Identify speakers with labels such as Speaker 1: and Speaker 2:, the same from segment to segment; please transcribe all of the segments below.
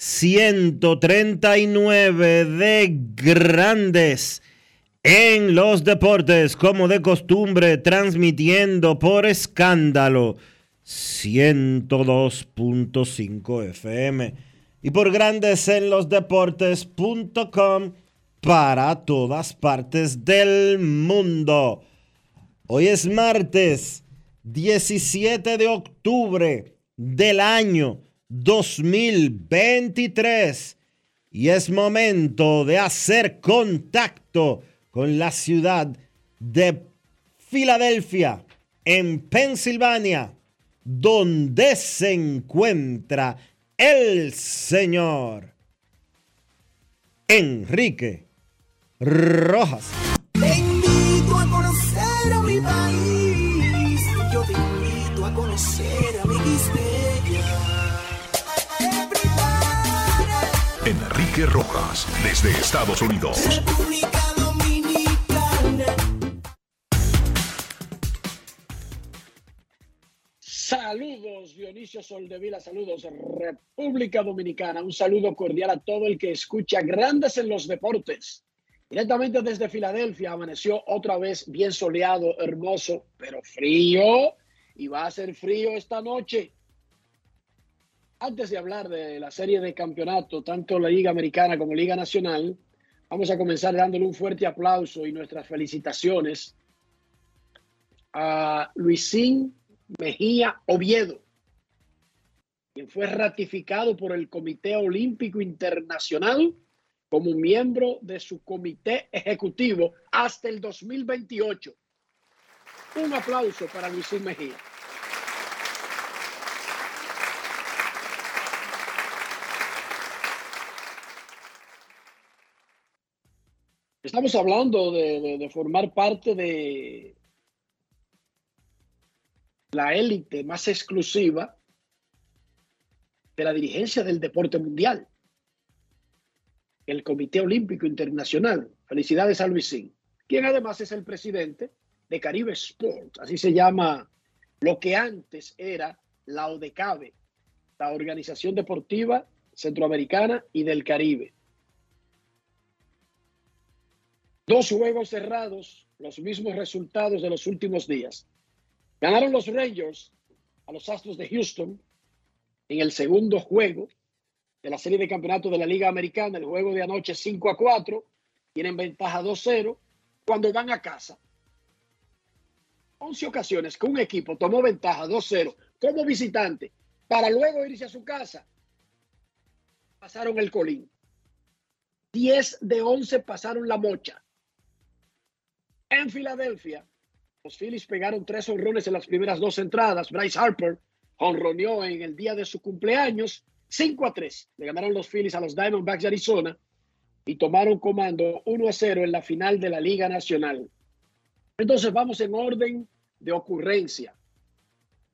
Speaker 1: 3139 de Grandes en los Deportes, como de costumbre, transmitiendo por escándalo 102.5 FM y por Grandes en los Deportes.com para todas partes del mundo. Hoy es martes 17 de octubre del año 2023 y es momento de hacer contacto con la ciudad de Filadelfia, en Pensilvania, donde se encuentra el señor Enrique Rojas.
Speaker 2: Enrique Rojas, desde Estados Unidos.
Speaker 3: Saludos, Dionisio Soldevila, saludos, República Dominicana. Un saludo cordial a todo el que escucha Grandes en los Deportes. Directamente desde Filadelfia, amaneció otra vez bien soleado, hermoso, pero frío. Y va a ser frío esta noche. Antes de hablar de la serie de campeonato, tanto la Liga Americana como Liga Nacional, vamos a comenzar dándole un fuerte aplauso y nuestras felicitaciones a Luisín Mejía Oviedo, quien fue ratificado por el Comité Olímpico Internacional como miembro de su comité ejecutivo hasta el 2028. Un aplauso para Luisín Mejía. Estamos hablando de, formar parte de la élite más exclusiva de la dirigencia del deporte mundial, el Comité Olímpico Internacional. Felicidades a Luisín, quien además es el presidente de Caribe Sport, así se llama lo que antes era la ODECABE, la Organización Deportiva Centroamericana y del Caribe. Dos juegos cerrados, los mismos resultados de los últimos días. Ganaron los Rangers a los Astros de Houston en el segundo juego de la serie de campeonato de la Liga Americana, el juego de anoche 5 a 4, tienen ventaja 2-0 cuando van a casa. 11 ocasiones que un equipo tomó ventaja 2-0 como visitante para luego irse a su casa. Pasaron el colín. 10 de 11 pasaron la mocha. En Filadelfia, los Phillies pegaron tres honrones en las primeras dos entradas. Bryce Harper honroneó en el día de su cumpleaños 5 a 3. Le ganaron los Phillies a los Diamondbacks de Arizona y tomaron comando 1 a 0 en la final de la Liga Nacional. Entonces vamos en orden de ocurrencia.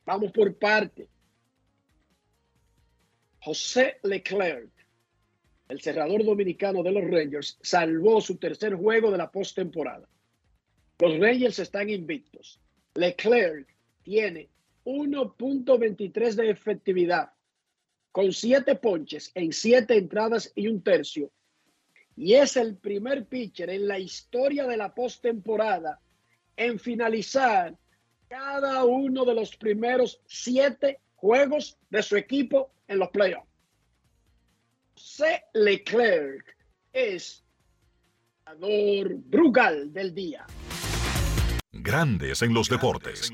Speaker 3: Vamos por parte. José Leclerc, el cerrador dominicano de los Rangers, salvó su tercer juego de la postemporada. Los Rangers están invictos. Leclerc tiene 1.23 de efectividad con siete ponches en siete entradas y un tercio. Y es el primer pitcher en la historia de la postemporada en finalizar cada uno de los primeros siete juegos de su equipo en los playoffs. C. Leclerc es el Brugal del día.
Speaker 2: Grandes en los deportes.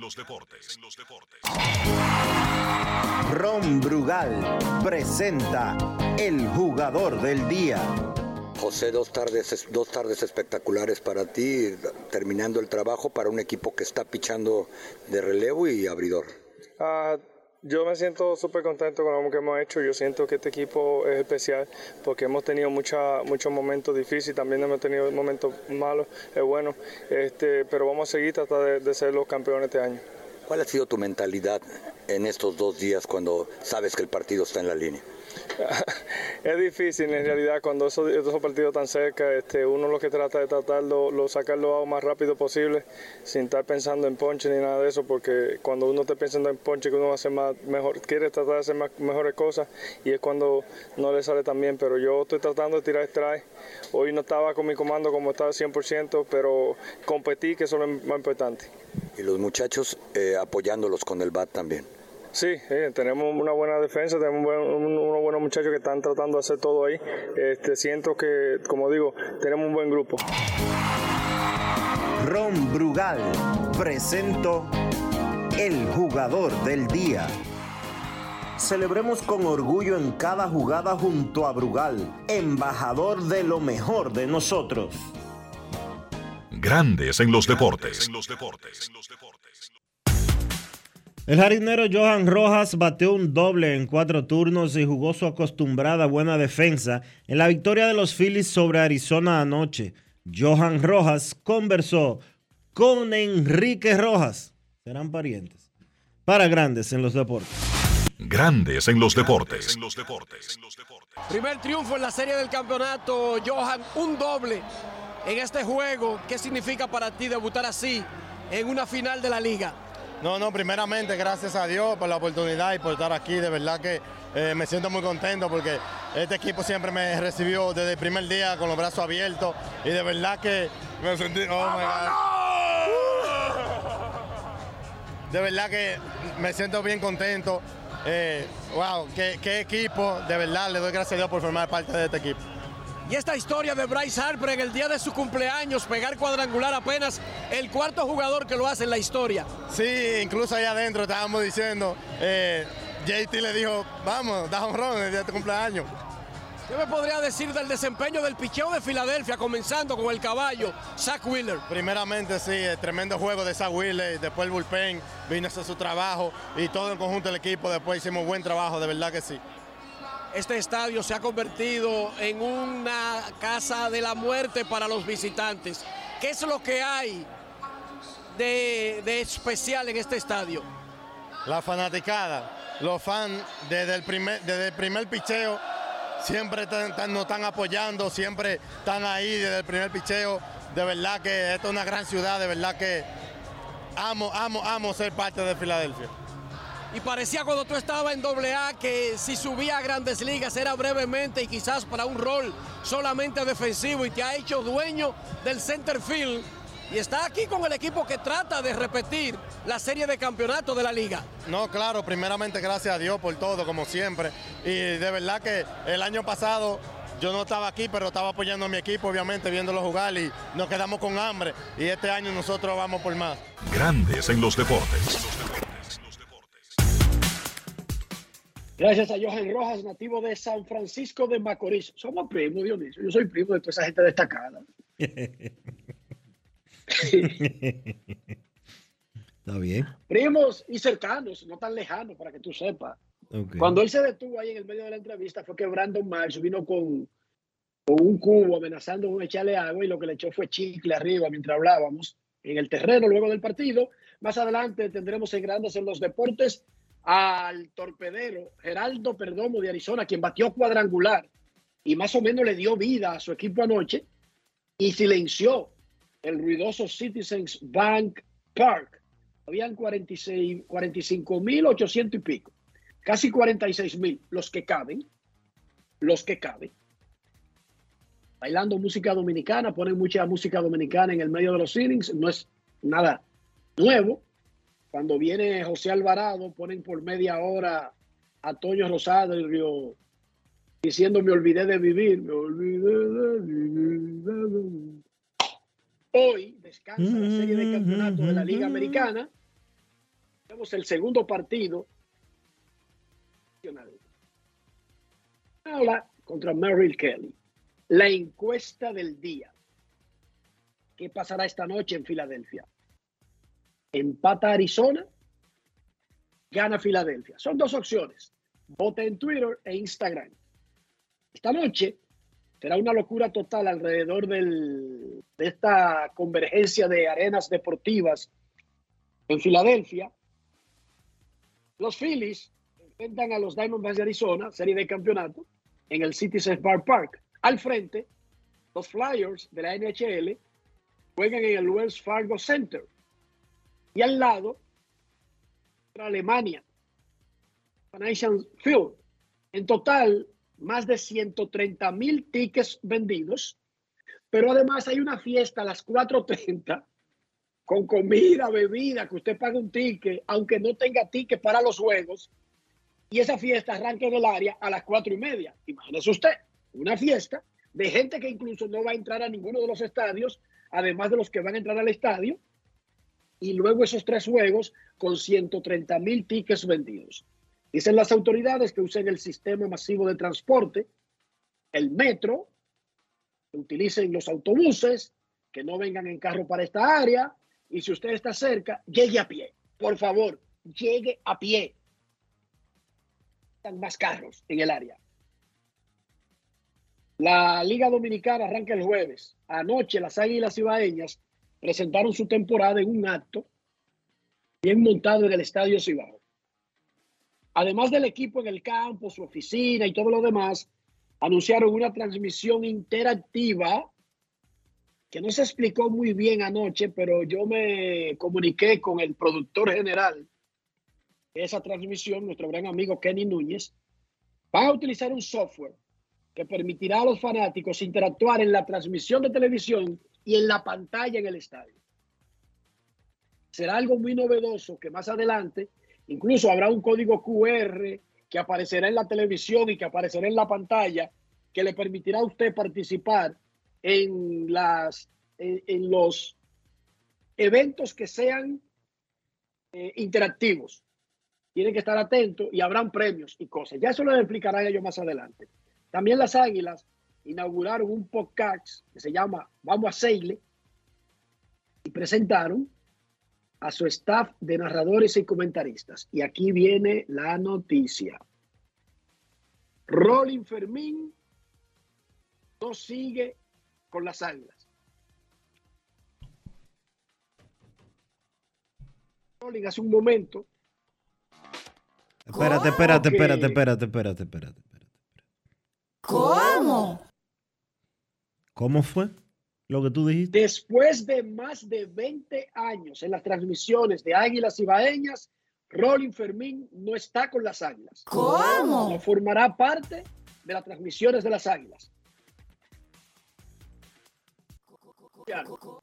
Speaker 4: Ron Brugal presenta el jugador del día.
Speaker 5: José, dos tardes, dos tardes espectaculares para ti, terminando el trabajo para un equipo que está pichando de relevo y abridor.
Speaker 6: Ah, yo me siento súper contento con lo que hemos hecho. Yo siento que este equipo es especial porque hemos tenido mucha, muchos momentos difíciles, también hemos tenido momentos malos, es bueno, este, pero vamos a seguir tratando de, de ser los campeones este año.
Speaker 5: ¿Cuál ha sido tu mentalidad en estos dos días cuando sabes que el partido está en la línea?
Speaker 6: es difícil en realidad cuando esos, partidos tan cerca, este, uno lo que trata de tratarlo, lo sacarlo lo más rápido posible, sin estar pensando en ponche ni nada de eso, porque cuando uno está pensando en ponche que uno va a hacer más, mejor, quiere tratar de hacer más, mejores cosas y es cuando no le sale tan bien, pero yo estoy tratando de tirar strike. Hoy no estaba con mi comando como estaba 100%, pero competí, que eso es lo más importante.
Speaker 5: Y los muchachos eh, apoyándolos con el bat también.
Speaker 6: Sí, eh, tenemos una buena defensa, tenemos unos buenos muchachos que están tratando de hacer todo ahí. Este, siento que, como digo, tenemos un buen grupo.
Speaker 4: Ron Brugal presento el jugador del día. Celebremos con orgullo en cada jugada junto a Brugal, embajador de lo mejor de nosotros.
Speaker 2: Grandes en los deportes.
Speaker 1: El jardinero Johan Rojas bateó un doble en cuatro turnos y jugó su acostumbrada buena defensa en la victoria de los Phillies sobre Arizona anoche. Johan Rojas conversó con Enrique Rojas. Serán parientes. Para grandes en los deportes.
Speaker 2: Grandes en los deportes.
Speaker 7: Primer triunfo en la serie del campeonato, Johan, un doble en este juego. ¿Qué significa para ti debutar así en una final de la liga?
Speaker 8: No, no, primeramente gracias a Dios por la oportunidad y por estar aquí. De verdad que eh, me siento muy contento porque este equipo siempre me recibió desde el primer día con los brazos abiertos y de verdad que me sentí... Oh my God. De verdad que me siento bien contento. Eh, wow, qué, qué equipo. De verdad le doy gracias a Dios por formar parte de este equipo.
Speaker 7: Y esta historia de Bryce Harper en el día de su cumpleaños, pegar cuadrangular apenas el cuarto jugador que lo hace en la historia.
Speaker 8: Sí, incluso allá adentro estábamos diciendo, eh, JT le dijo, vamos, da un ron el día de tu cumpleaños.
Speaker 7: ¿Qué me podría decir del desempeño del picheo de Filadelfia, comenzando con el caballo, Zach Wheeler?
Speaker 8: Primeramente, sí, el tremendo juego de Zach Wheeler, después el bullpen, vino a hacer su trabajo y todo el conjunto del equipo, después hicimos buen trabajo, de verdad que sí.
Speaker 7: Este estadio se ha convertido en una casa de la muerte para los visitantes. ¿Qué es lo que hay de, especial en este estadio?
Speaker 8: La fanaticada, los fans desde el primer, desde el primer picheo siempre están- nos están apoyando, siempre están ahí desde el primer picheo. De verdad que esta es una gran ciudad, de verdad que amo, amo, amo ser parte de Filadelfia.
Speaker 7: Y parecía cuando tú estabas en AA que si subía a grandes ligas era brevemente y quizás para un rol solamente defensivo y te ha hecho dueño del center field. Y está aquí con el equipo que trata de repetir la serie de campeonato de la liga.
Speaker 8: No, claro, primeramente gracias a Dios por todo, como siempre. Y de verdad que el año pasado yo no estaba aquí, pero estaba apoyando a mi equipo, obviamente, viéndolo jugar y nos quedamos con hambre. Y este año nosotros vamos por más.
Speaker 2: Grandes en los deportes.
Speaker 3: Gracias a Johan Rojas, nativo de San Francisco de Macorís. Somos primos, Dionisio. Yo soy primo de toda esa gente destacada.
Speaker 1: Está bien.
Speaker 3: Primos y cercanos, no tan lejanos, para que tú sepas.
Speaker 1: Ok.
Speaker 3: Cuando él se detuvo ahí en el medio de la entrevista fue que Brandon Marsh vino con, con un cubo amenazando con echarle agua y lo que le echó fue chicle arriba mientras hablábamos. en el terreno luego del partido. Más adelante tendremos en Grandes en los Deportes al torpedero Geraldo Perdomo de Arizona, quien batió cuadrangular y más o menos le dio vida a su equipo anoche y silenció el ruidoso Citizens Bank Park. Habían 46, 45 mil 800 y pico, casi 46 mil, los que caben, los que caben. Bailando música dominicana, ponen mucha música dominicana en el medio de los ceilings, no es nada nuevo. Cuando viene José Alvarado, ponen por media hora a Toño Rosario diciendo me olvidé de vivir, me olvidé de vivir. Hoy descansa la serie de campeonatos de la Liga Americana. Tenemos el segundo partido. Habla contra Merrill Kelly. La encuesta del día. ¿Qué pasará esta noche en Filadelfia? Empata Arizona, gana Filadelfia. Son dos opciones. Vota en Twitter e Instagram. Esta noche será una locura total alrededor del, de esta convergencia de arenas deportivas en Filadelfia. Los Phillies enfrentan a los Diamondbacks de Arizona, serie de campeonato, en el Citizens Bar Park. Al frente, los Flyers de la NHL juegan en el Wells Fargo Center. Y al lado, Alemania, Financial Field. En total, más de 130 mil tickets vendidos, pero además hay una fiesta a las 4.30 con comida, bebida, que usted paga un ticket, aunque no tenga ticket para los juegos, y esa fiesta arranca en el área a las cuatro y media. Imagínese usted, una fiesta de gente que incluso no va a entrar a ninguno de los estadios, además de los que van a entrar al estadio, y luego esos tres juegos con 130 mil tickets vendidos. Dicen las autoridades que usen el sistema masivo de transporte, el metro, que utilicen los autobuses, que no vengan en carro para esta área, y si usted está cerca, llegue a pie. Por favor, llegue a pie. Están más carros en el área. La Liga Dominicana arranca el jueves. Anoche las Águilas Ibaeñas presentaron su temporada en un acto bien montado en el Estadio Cibao. Además del equipo en el campo, su oficina y todo lo demás, anunciaron una transmisión interactiva que no se explicó muy bien anoche, pero yo me comuniqué con el productor general de esa transmisión, nuestro gran amigo Kenny Núñez. Van a utilizar un software que permitirá a los fanáticos interactuar en la transmisión de televisión y en la pantalla en el estadio. Será algo muy novedoso que más adelante incluso habrá un código QR que aparecerá en la televisión y que aparecerá en la pantalla que le permitirá a usted participar en, las, en, los eventos que sean eh, interactivos. Tienen que estar atentos y habrán premios y cosas. Ya eso lo explicarán ellos más adelante. También las Águilas inauguraron un podcast que se llama Vamos a Seile y presentaron a su staff de narradores y comentaristas. Y aquí viene la noticia. Rolling Fermín no sigue con las águilas. Rolling hace un momento.
Speaker 1: Espérate, espérate, espérate, espérate, espérate, espérate, espérate.
Speaker 9: ¿Cómo?
Speaker 1: ¿Cómo fue lo que tú dijiste?
Speaker 3: Después de más de 20 años en las transmisiones de Águilas Ibaeñas, Rolling Fermín no está con las Águilas.
Speaker 9: ¿Cómo?
Speaker 3: No formará parte de las transmisiones de las Águilas.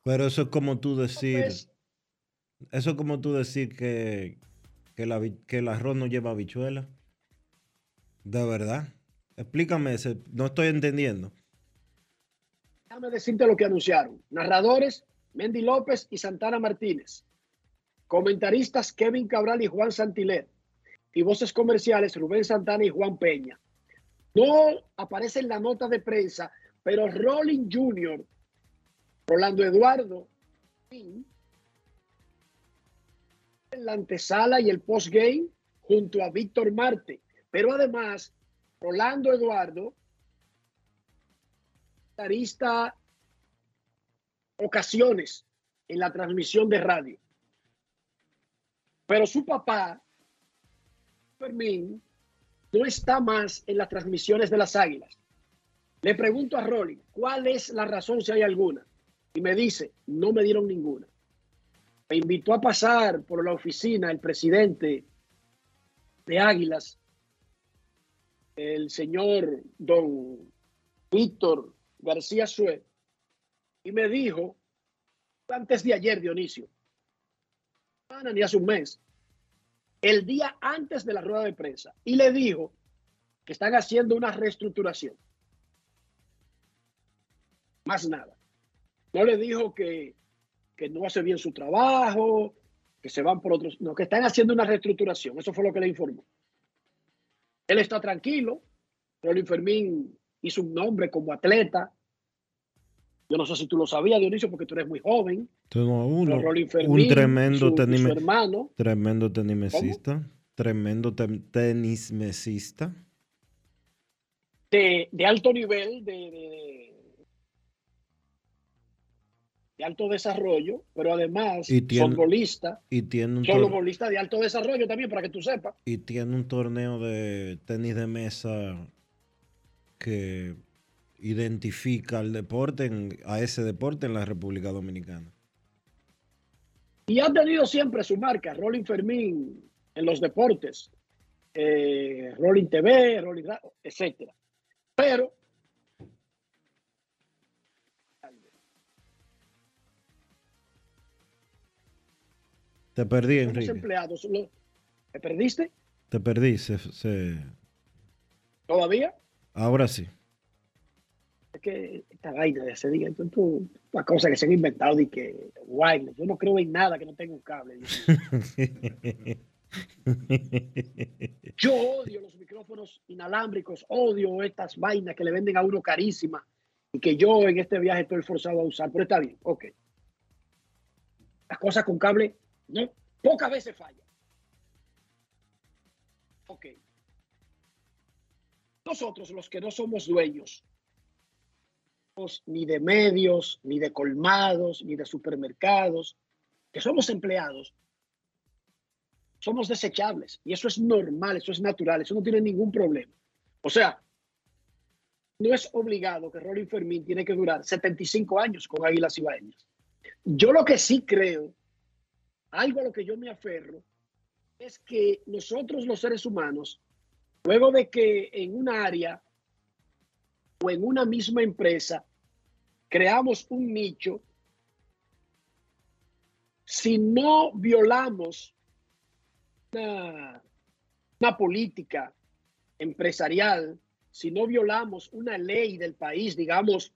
Speaker 1: Pero eso es como tú decir. Eso es como tú decir que, que, la, que el arroz no lleva habichuela. De verdad. Explícame, ese, no estoy entendiendo.
Speaker 3: Déjame decirte lo que anunciaron. Narradores, Mendy López y Santana Martínez. Comentaristas, Kevin Cabral y Juan Santilet. Y voces comerciales, Rubén Santana y Juan Peña. No aparece en la nota de prensa, pero Rolling Jr., Rolando Eduardo, en la antesala y el postgame junto a Víctor Marte. Pero además, Rolando Eduardo ocasiones en la transmisión de radio. Pero su papá, Fermín, no está más en las transmisiones de las Águilas. Le pregunto a Rolly, ¿cuál es la razón si hay alguna? Y me dice, no me dieron ninguna. Me invitó a pasar por la oficina el presidente de Águilas, el señor don Víctor García Sue, y me dijo, antes de ayer, Dionisio, ni hace un mes, el día antes de la rueda de prensa, y le dijo que están haciendo una reestructuración. Más nada. No le dijo que, que no hace bien su trabajo, que se van por otros, no, que están haciendo una reestructuración. Eso fue lo que le informó. Él está tranquilo. Rolín Fermín hizo un nombre como atleta. Yo no sé si tú lo sabías, Dionisio, porque tú eres muy joven.
Speaker 1: Uno,
Speaker 3: Fermín,
Speaker 1: un tremendo,
Speaker 3: su,
Speaker 1: tenime,
Speaker 3: su hermano.
Speaker 1: tremendo tenismesista. Tremendo ten, tenismesista.
Speaker 3: De, de, alto nivel, de, de, de, alto desarrollo, pero además
Speaker 1: y tiene,
Speaker 3: son bolistas.
Speaker 1: Y tiene un
Speaker 3: son los bolistas de alto desarrollo también, para que tú sepas.
Speaker 1: Y tiene un torneo de tenis de mesa que identifica al deporte, en, a ese deporte en la República Dominicana.
Speaker 3: Y ha tenido siempre su marca, Rolling Fermín en los deportes, eh, Rolling TV, Rolling etcétera. Pero
Speaker 1: te perdí,
Speaker 3: los
Speaker 1: Enrique.
Speaker 3: empleados, ¿te perdiste?
Speaker 1: Te perdí, se, se...
Speaker 3: ¿Todavía?
Speaker 1: Ahora sí.
Speaker 3: Es que esta vaina de ese día, tú, una cosa que se han inventado y que wireless. Yo no creo en nada que no tenga un cable. Yo odio los micrófonos inalámbricos, odio estas vainas que le venden a uno carísimas y que yo en este viaje estoy forzado a usar, pero está bien, ok. Las cosas con cable, no, pocas veces fallan. Ok. Nosotros, los que no somos dueños, ni de medios, ni de colmados, ni de supermercados, que somos empleados, somos desechables. Y eso es normal, eso es natural, eso no tiene ningún problema. O sea, no es obligado que Rolling Fermín tiene que durar 75 años con Águilas Ibaeñas. Yo lo que sí creo, algo a lo que yo me aferro, es que nosotros los seres humanos, luego de que en un área o en una misma empresa creamos un nicho, si no violamos una, política empresarial, si no violamos una ley del país, digamos,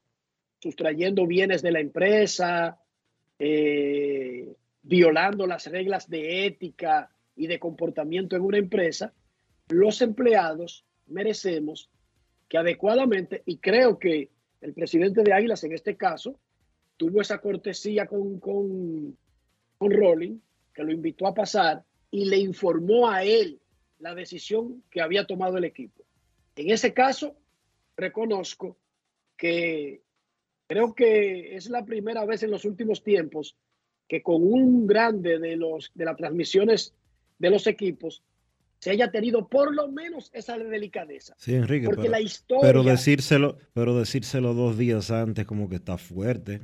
Speaker 3: sustrayendo bienes de la empresa, eh, violando las reglas de ética y de comportamiento en una empresa, los empleados merecemos que adecuadamente, y creo que el presidente de Águilas en este caso tuvo esa cortesía con, con, con Rolling, que lo invitó a pasar y le informó a él la decisión que había tomado el equipo. En ese caso, reconozco que creo que es la primera vez en los últimos tiempos que con un grande de, los, de las transmisiones de los equipos se haya tenido por lo menos esa delicadeza.
Speaker 1: Sí, Enrique,
Speaker 3: porque
Speaker 1: pero,
Speaker 3: la historia,
Speaker 1: pero decírselo, pero decírselo dos días antes como que está fuerte.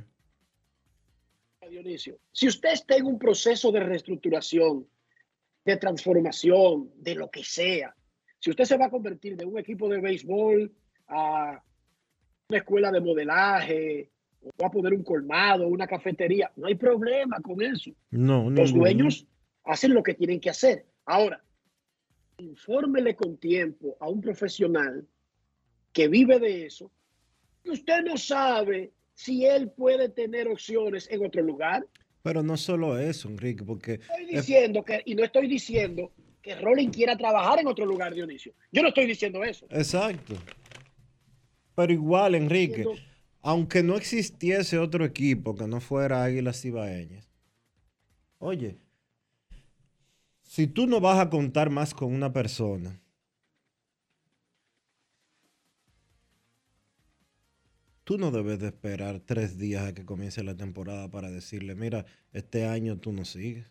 Speaker 3: Dionisio, si usted está en un proceso de reestructuración, de transformación, de lo que sea, si usted se va a convertir de un equipo de béisbol a una escuela de modelaje, o va a poner un colmado, una cafetería, no hay problema con eso.
Speaker 1: No,
Speaker 3: Los dueños hacen lo que tienen que hacer. Ahora, infórmele con tiempo a un profesional que vive de eso, y usted no sabe si él puede tener opciones en otro lugar.
Speaker 1: Pero no solo eso, Enrique, porque...
Speaker 3: Estoy diciendo que, y no estoy diciendo que Rolling quiera trabajar en otro lugar, Dionisio. Yo no estoy diciendo eso.
Speaker 1: Exacto. Pero igual, Enrique,
Speaker 3: Diciendo-
Speaker 1: aunque no existiese otro equipo que no fuera Águilas Ibaeñas, oye, si tú no vas a contar más con una persona, tú no debes de esperar tres días a que comience la temporada para decirle, mira, este año tú no sigues.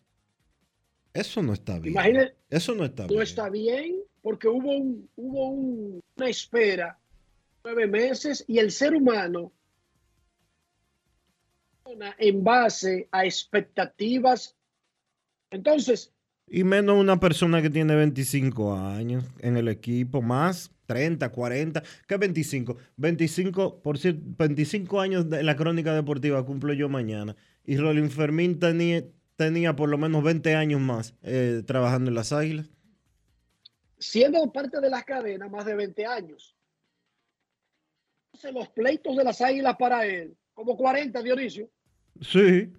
Speaker 1: Eso no está bien.
Speaker 3: Imagínate,
Speaker 1: Eso no está
Speaker 3: no
Speaker 1: bien.
Speaker 3: está bien porque hubo, un, hubo un- una espera nueve meses y el ser humano en base a expectativas. Entonces,
Speaker 1: Y menos una persona que tiene 25 años en el equipo, más 30, 40, ¿qué 25? 25, por cierto, 25 años de la crónica deportiva cumplo yo mañana. Y Rolín Fermín tenía, tenía por lo menos 20 años más eh, trabajando en las águilas.
Speaker 3: siendo parte de las cadenas más de 20 años. Entonces, los pleitos de las águilas para él, como 40, Dionisio.
Speaker 1: Sí.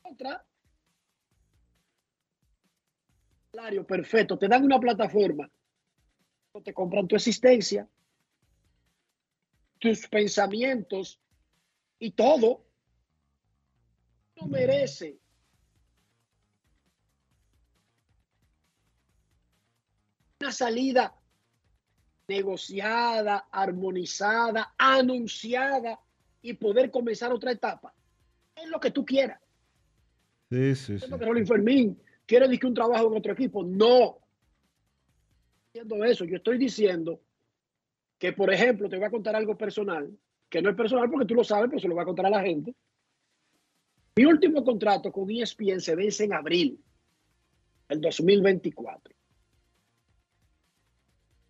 Speaker 3: Otra. Salario perfecto, te dan una plataforma. Te compran tu existencia, tus pensamientos y todo. No merece una salida negociada, armonizada, anunciada y poder comenzar otra etapa. Es lo que tú quieras.
Speaker 1: Sí, sí, sí.
Speaker 3: Siendo que Rolling Fermín quiere decir un trabajo en otro equipo. No. Diciendo eso, yo estoy diciendo que, por ejemplo, te voy a contar algo personal, que no es personal porque tú lo sabes, pero se lo voy a contar a la gente. Mi último contrato con ESPN se vence en abril del 2024.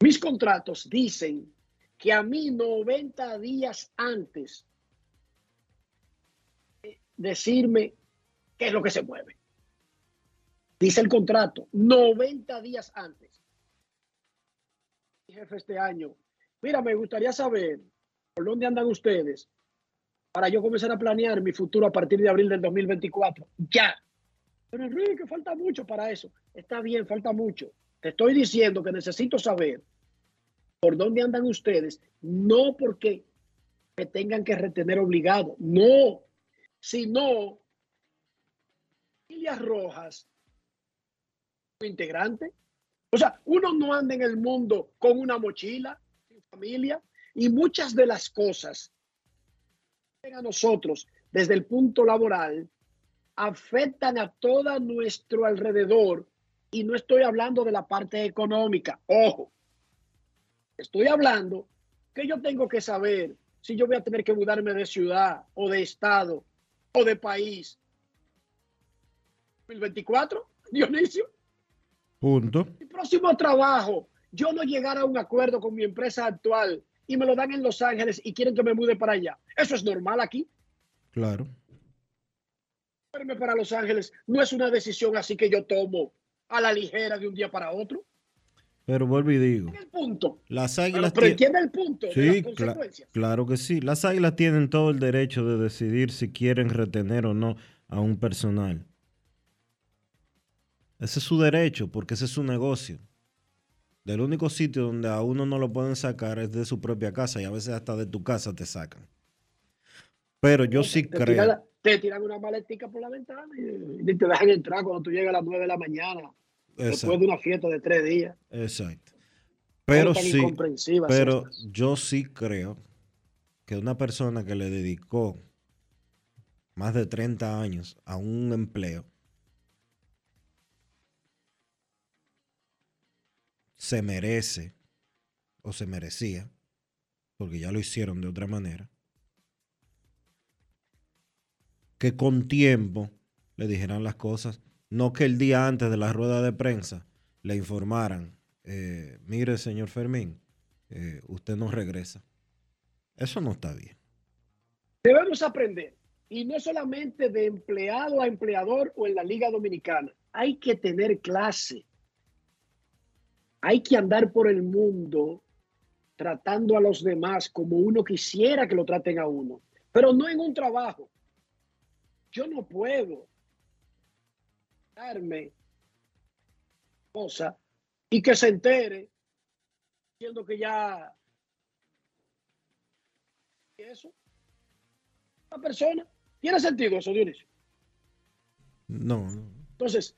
Speaker 3: Mis contratos dicen que a mí 90 días antes de decirme qué es lo que se mueve. Dice el contrato, 90 días antes. Jefe este año, mira, me gustaría saber por dónde andan ustedes para yo comenzar a planear mi futuro a partir de abril del 2024. Ya. Pero Enrique, falta mucho para eso. Está bien, falta mucho. Te estoy diciendo que necesito saber por dónde andan ustedes, no porque me tengan que retener obligado, no, sino Rojas, integrante. O sea, uno no anda en el mundo con una mochila, sin familia, y muchas de las cosas que a nosotros desde el punto laboral afectan a todo nuestro alrededor. Y no estoy hablando de la parte económica, ojo. Estoy hablando que yo tengo que saber si yo voy a tener que mudarme de ciudad o de estado o de país. 2024, Dionisio.
Speaker 1: Punto.
Speaker 3: Mi próximo trabajo, yo no llegar a un acuerdo con mi empresa actual y me lo dan en Los Ángeles y quieren que me mude para allá. Eso es normal aquí.
Speaker 1: Claro.
Speaker 3: Para Los Ángeles no es una decisión así que yo tomo a la ligera de un día para otro.
Speaker 1: Pero vuelvo y digo,
Speaker 3: El punto.
Speaker 1: las
Speaker 3: Pero,
Speaker 1: águilas
Speaker 3: pero
Speaker 1: tie-
Speaker 3: entiende el punto de
Speaker 1: Sí,
Speaker 3: las consecuencias.
Speaker 1: claro que sí. Las águilas tienen todo el derecho de decidir si quieren retener o no a un personal. Ese es su derecho, porque ese es su negocio. Del único sitio donde a uno no lo pueden sacar es de su propia casa y a veces hasta de tu casa te sacan. Pero yo sí
Speaker 3: te,
Speaker 1: creo.
Speaker 3: tiran, te tiran una maletica por la ventana y, y te dejan entrar cuando tú llegas a las 9 de la mañana, después
Speaker 1: Exacto.
Speaker 3: de una fiesta de tres días.
Speaker 1: Exacto. Pero sí, pero
Speaker 3: estas.
Speaker 1: yo sí creo que una persona que le dedicó más de 30 años a un empleo se merece o se merecía, porque ya lo hicieron de otra manera, que con tiempo le dijeran las cosas, no que el día antes de la rueda de prensa le informaran, eh, mire señor Fermín, eh, usted no regresa. Eso no está bien.
Speaker 3: Debemos aprender, y no solamente de empleado a empleador o en la Liga Dominicana, hay que tener clase. Hay que andar por el mundo tratando a los demás como uno quisiera que lo traten a uno, pero no en un trabajo. Yo no puedo darme cosa y que se entere diciendo que ya eso una persona tiene sentido eso Dionisio
Speaker 1: No, no.
Speaker 3: entonces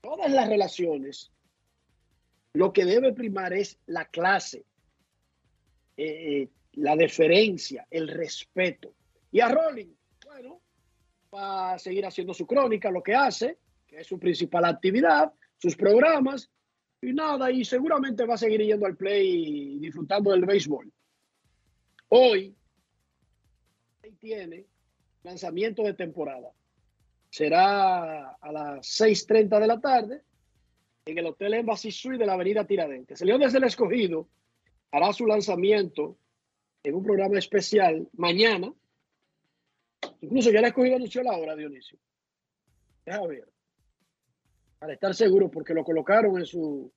Speaker 3: todas las relaciones lo que debe primar es la clase Eh, la deferencia, el respeto. Y a Rolling, bueno, va a seguir haciendo su crónica, lo que hace, que es su principal actividad, sus programas, y nada, y seguramente va a seguir yendo al play disfrutando del béisbol. Hoy tiene lanzamiento de temporada. Será a las 6.30 de la tarde en el Hotel Embassy Suite de la Avenida Tiradentes. El León desde el Escogido hará su lanzamiento en un programa especial mañana. Incluso ya el Escogido anunció la hora, Dionisio. Deja ver. Para estar seguro, porque lo colocaron en su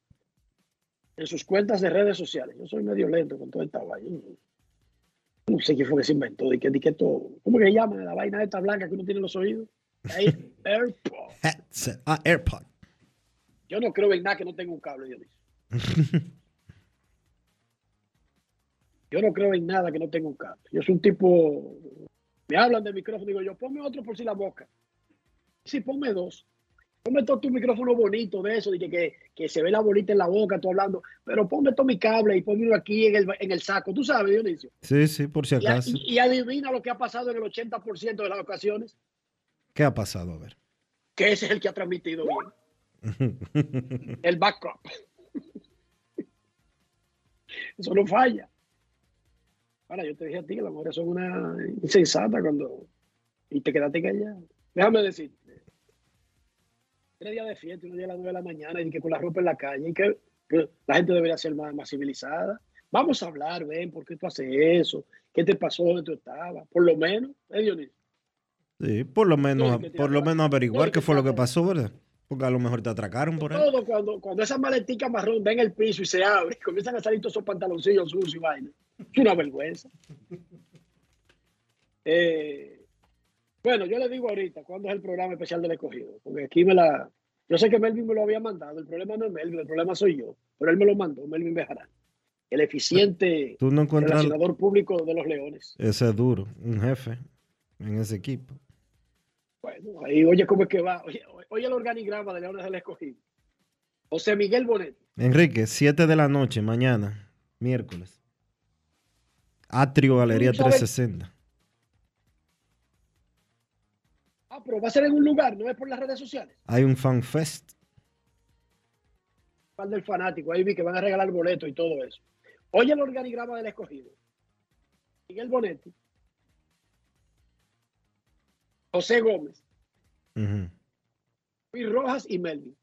Speaker 3: en sus cuentas de redes sociales. Yo soy medio lento con todo esta vaina. No sé quién fue que se inventó. De que, de que todo, ¿Cómo que se llama la vaina esta blanca que uno tiene en los oídos? AirPod.
Speaker 1: ah, AirPod.
Speaker 3: Yo no creo en nada que no tenga un cable, Dionisio. Yo no creo en nada que no tenga un cable. Yo soy un tipo. Me hablan de micrófono, digo yo, ponme otro por si la boca. Sí, ponme dos. Ponme todo tu micrófono bonito de eso, de que, que, se ve la bolita en la boca, tú hablando. Pero ponme todo mi cable y ponme aquí en el, en el saco. ¿Tú sabes, Dionisio?
Speaker 1: Sí, sí, por si acaso.
Speaker 3: Y, y, adivina lo que ha pasado en el 80% de las ocasiones.
Speaker 1: ¿Qué ha pasado? A ver.
Speaker 3: Que ese es el que ha transmitido bien. el backup. Eso no falla. Ahora, yo te dije a ti que las mujeres son una insensata cuando. Y te quedaste callado. Déjame decir. Tres días de fiesta, uno día a las nueve de la mañana y que con la ropa en la calle y que, que la gente debería ser más, más, civilizada. Vamos a hablar, ven, ¿por qué tú haces eso? ¿Qué te pasó donde tú estabas? Por lo menos, ¿eh, Dionisio?
Speaker 1: Sí, por lo menos, por lo menos averiguar qué fue lo que pasó, ¿verdad? Porque a lo mejor te atracaron por ahí.
Speaker 3: Todo cuando, cuando esa maletica marrón va en el piso y se abre, comienzan a salir todos esos pantaloncillos sucios y vaina. Es una vergüenza. Eh, bueno, yo le digo ahorita, ¿cuándo es el programa especial del escogido? Porque aquí me la... Yo sé que Melvin me lo había mandado, el problema no es Melvin, el problema soy yo, pero él me lo mandó, Melvin Bejarán. El eficiente
Speaker 1: ¿Tú no encuentras
Speaker 3: relacionador público de los Leones.
Speaker 1: Ese es duro, un jefe en ese equipo.
Speaker 3: Bueno, ahí oye cómo es que va. Oye, oye el organigrama de Leones del Escogido. José Miguel Bonet.
Speaker 1: Enrique, 7 de la noche, mañana, miércoles. Atrio Galería 360.
Speaker 3: Ah, pero va a ser en un lugar, no es por las redes sociales.
Speaker 1: Hay un fan fest.
Speaker 3: del fanático, ahí vi que van a regalar boletos y todo eso. Oye el organigrama del escogido. Miguel Bonetti. José Gómez.
Speaker 1: Uh -huh.
Speaker 3: Luis Rojas y Melvin.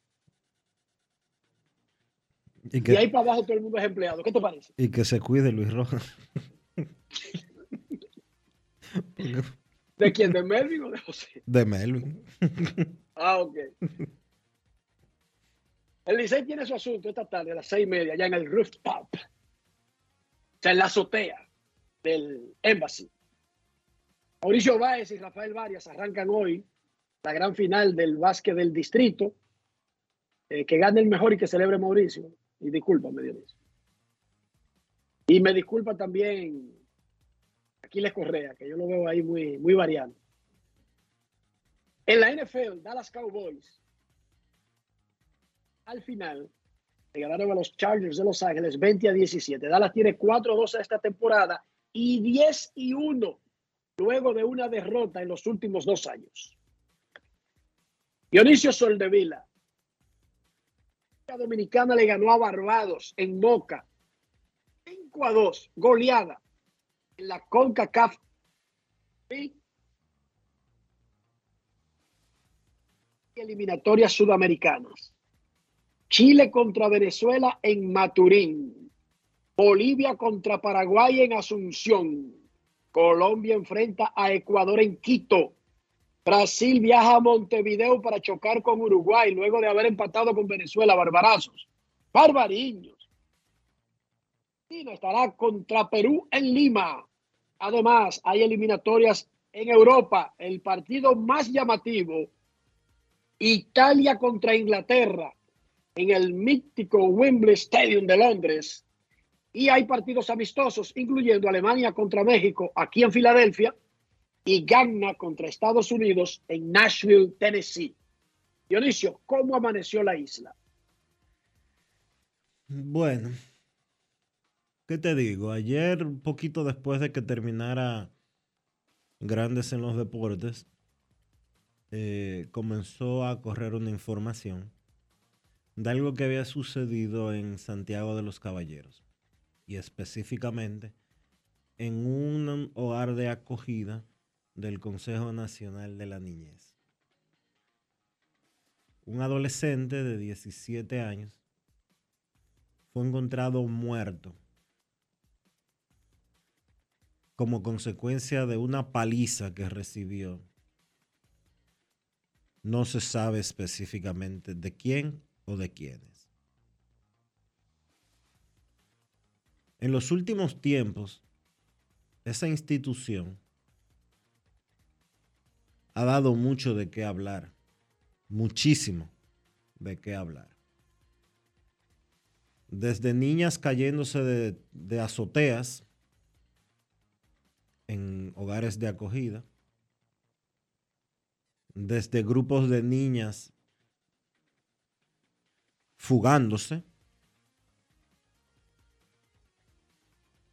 Speaker 1: Y, que,
Speaker 3: y ahí para abajo todo el mundo es empleado. ¿Qué te parece?
Speaker 1: Y que se cuide Luis Rojas.
Speaker 3: ¿De quién? ¿De Melvin o de José?
Speaker 1: De Melvin.
Speaker 3: ah, ok. El Licey tiene su asunto esta tarde a las seis y media, allá en el rooftop. O sea, en la azotea del Embassy. Mauricio Báez y Rafael Varias arrancan hoy la gran final del básquet del distrito. Eh, que gane el mejor y que celebre Mauricio. Y discúlpame, Dionisio. Y me disculpa también Aquiles Correa, que yo lo veo ahí muy, muy variante. En la NFL, Dallas Cowboys, al final, le ganaron a los Chargers de Los Ángeles 20 a 17. Dallas tiene 4-12 esta temporada y 10 y 1 luego de una derrota en los últimos dos años. Dionisio Soldevila, la Dominicana le ganó a Barbados en Boca 5 a 2, goleada en la CONCACAF. ¿Sí? Eliminatorias sudamericanas. Chile contra Venezuela en Maturín. Bolivia contra Paraguay en Asunción. Colombia enfrenta a Ecuador en Quito. Brasil viaja a Montevideo para chocar con Uruguay luego de haber empatado con Venezuela. Barbarazos. Barbariños. Argentina estará contra Perú en Lima. Además, hay eliminatorias en Europa. El partido más llamativo, Italia contra Inglaterra, en el mítico Wembley Stadium de Londres. Y hay partidos amistosos, incluyendo Alemania contra México, aquí en Filadelfia, y Ghana contra Estados Unidos en Nashville, Tennessee. Dionisio, ¿cómo amaneció la isla?
Speaker 1: Bueno, ¿qué te digo? Ayer, un poquito después de que terminara Grandes en los Deportes, eh, comenzó a correr una información de algo que había sucedido en Santiago de los Caballeros y específicamente en un hogar de acogida del Consejo Nacional de la Niñez. Un adolescente de 17 años fue encontrado muerto como consecuencia de una paliza que recibió. No se sabe específicamente de quién o de quiénes. En los últimos tiempos, esa institución ha dado mucho de qué hablar, muchísimo de qué hablar. Desde niñas cayéndose de, azoteas en hogares de acogida, desde grupos de niñas fugándose,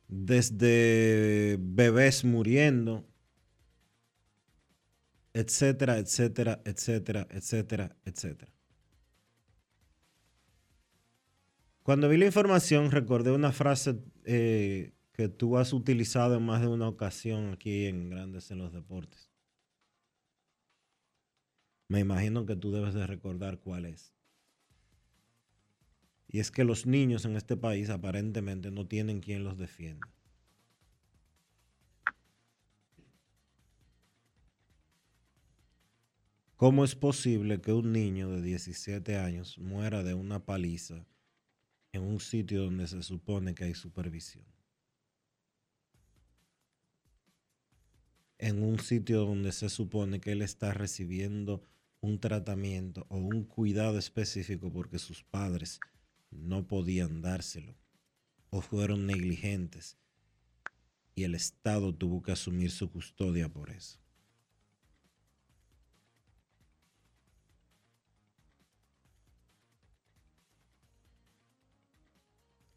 Speaker 1: desde bebés muriendo, etcétera, etcétera, etcétera, etcétera, etcétera. Cuando vi la información recordé una frase eh, que tú has utilizado en más de una ocasión aquí en Grandes en los Deportes. Me imagino que tú debes de recordar cuál es. Y es que los niños en este país aparentemente no tienen quien los defienda. ¿Cómo es posible que un niño de 17 años muera de una paliza en un sitio donde se supone que hay supervisión? En un sitio donde se supone que él está recibiendo un tratamiento o un cuidado específico porque sus padres no podían dárselo o fueron negligentes y el Estado tuvo que asumir su custodia por eso.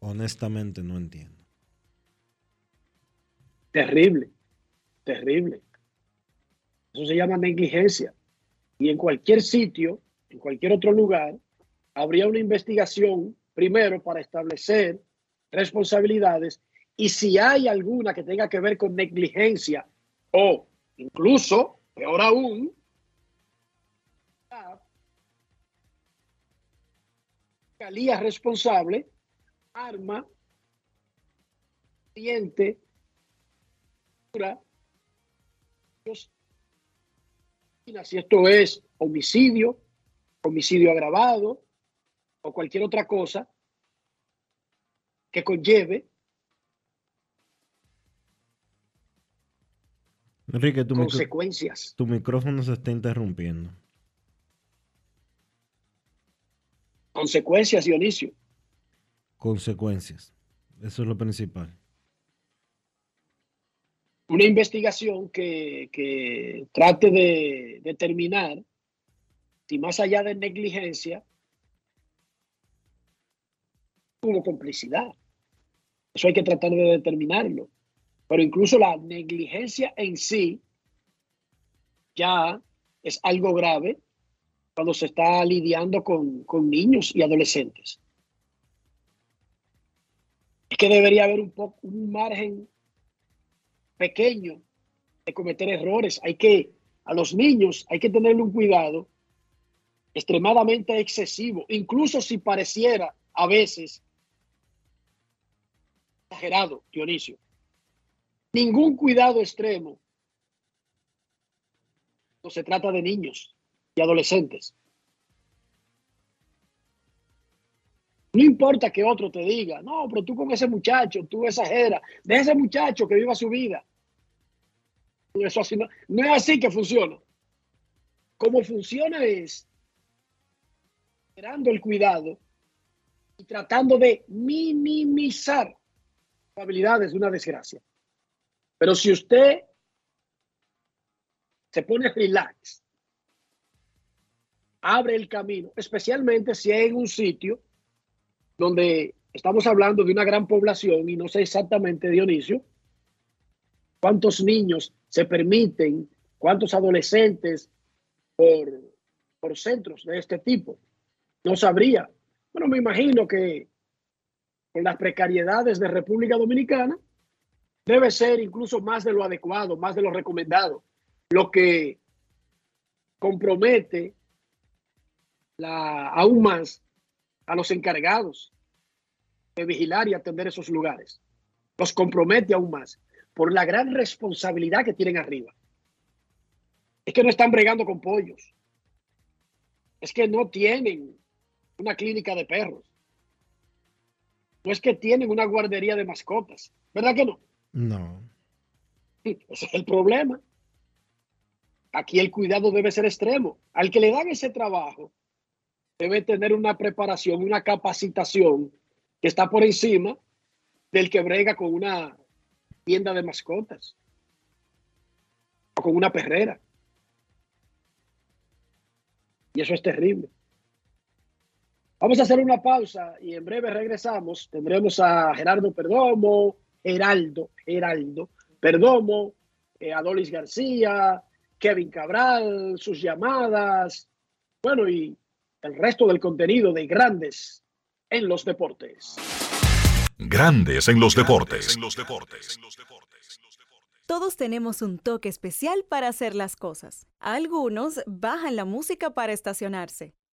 Speaker 1: Honestamente no entiendo.
Speaker 3: Terrible, terrible. Eso se llama negligencia. Y en cualquier sitio, en cualquier otro lugar, habría una investigación primero para establecer responsabilidades y si hay alguna que tenga que ver con negligencia o incluso, peor aún, la responsable arma, cliente, si esto es homicidio, homicidio agravado o cualquier otra cosa que conlleve.
Speaker 1: Enrique, tu
Speaker 3: consecuencias.
Speaker 1: tu micrófono se está interrumpiendo.
Speaker 3: Consecuencias, Dionisio
Speaker 1: consecuencias. Eso es lo principal.
Speaker 3: Una investigación que, trate de determinar si más allá de negligencia hubo complicidad. Eso hay que tratar de determinarlo. Pero incluso la negligencia en sí ya es algo grave cuando se está lidiando con, con niños y adolescentes que debería haber un, poco, un margen pequeño de cometer errores. Hay que, a los niños hay que tenerle un cuidado extremadamente excesivo, incluso si pareciera a veces exagerado, Dionisio. Ningún cuidado extremo no se trata de niños y adolescentes. No importa que otro te diga, no, pero tú con ese muchacho, tú exageras, de ese muchacho que viva su vida. Eso así no, no es así que funciona. Como funciona es esperando el cuidado y tratando de minimizar probabilidades de una desgracia. Pero si usted se pone relax, abre el camino, especialmente si es en un sitio donde Estamos hablando de una gran población y no sé exactamente, Dionisio, cuántos niños se permiten, cuántos adolescentes por, por centros de este tipo. No sabría. Bueno, me imagino que con las precariedades de República Dominicana debe ser incluso más de lo adecuado, más de lo recomendado, lo que compromete la, aún más a los encargados de vigilar y atender esos lugares. Los compromete aún más por la gran responsabilidad que tienen arriba. Es que no están bregando con pollos. Es que no tienen una clínica de perros. No es que tienen una guardería de mascotas. ¿Verdad que no?
Speaker 1: No.
Speaker 3: Ese es el problema. Aquí el cuidado debe ser extremo. Al que le dan ese trabajo, debe tener una preparación, una capacitación que está por encima del que brega con una tienda de mascotas o con una perrera. Y eso es terrible. Vamos a hacer una pausa y en breve regresamos. Tendremos a Gerardo Perdomo, Heraldo, Heraldo, Perdomo, eh, Adolis García, Kevin Cabral, sus llamadas, bueno, y el resto del contenido de Grandes en los Deportes.
Speaker 2: Grandes en los deportes.
Speaker 10: Todos tenemos un toque especial para hacer las cosas. Algunos bajan la música para estacionarse.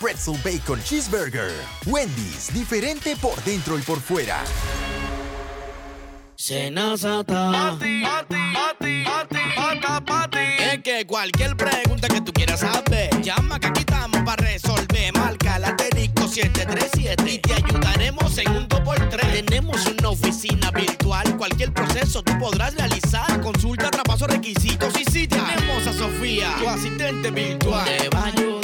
Speaker 11: Pretzel Bacon Cheeseburger. Wendy's, diferente por dentro y por fuera.
Speaker 12: Senazata. Es que cualquier pregunta que tú quieras saber, llama que aquí estamos para resolver. Marca la asterisco 737 y te ayudaremos en un 2x3. Tenemos una oficina virtual, cualquier proceso tú podrás realizar. Consulta, traspaso, requisitos y si tenemos a Sofía, tu asistente virtual. Te va a ayudar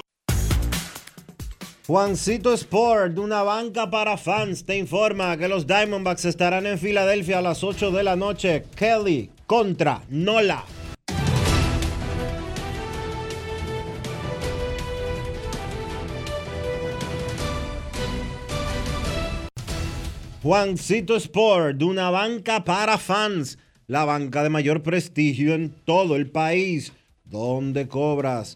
Speaker 1: Juancito Sport, una banca para fans, te informa que los Diamondbacks estarán en Filadelfia a las 8 de la noche. Kelly contra Nola. Juancito Sport, una banca para fans, la banca de mayor prestigio en todo el país, donde cobras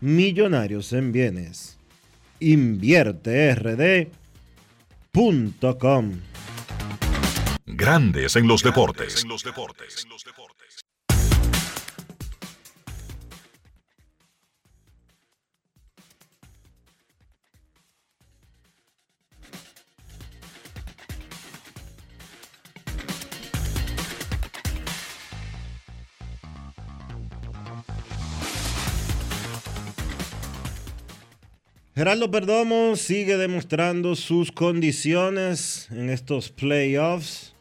Speaker 1: millonarios en bienes. InvierteRD.com
Speaker 2: Grandes en los deportes.
Speaker 1: Geraldo Perdomo sigue demostrando sus condiciones en estos playoffs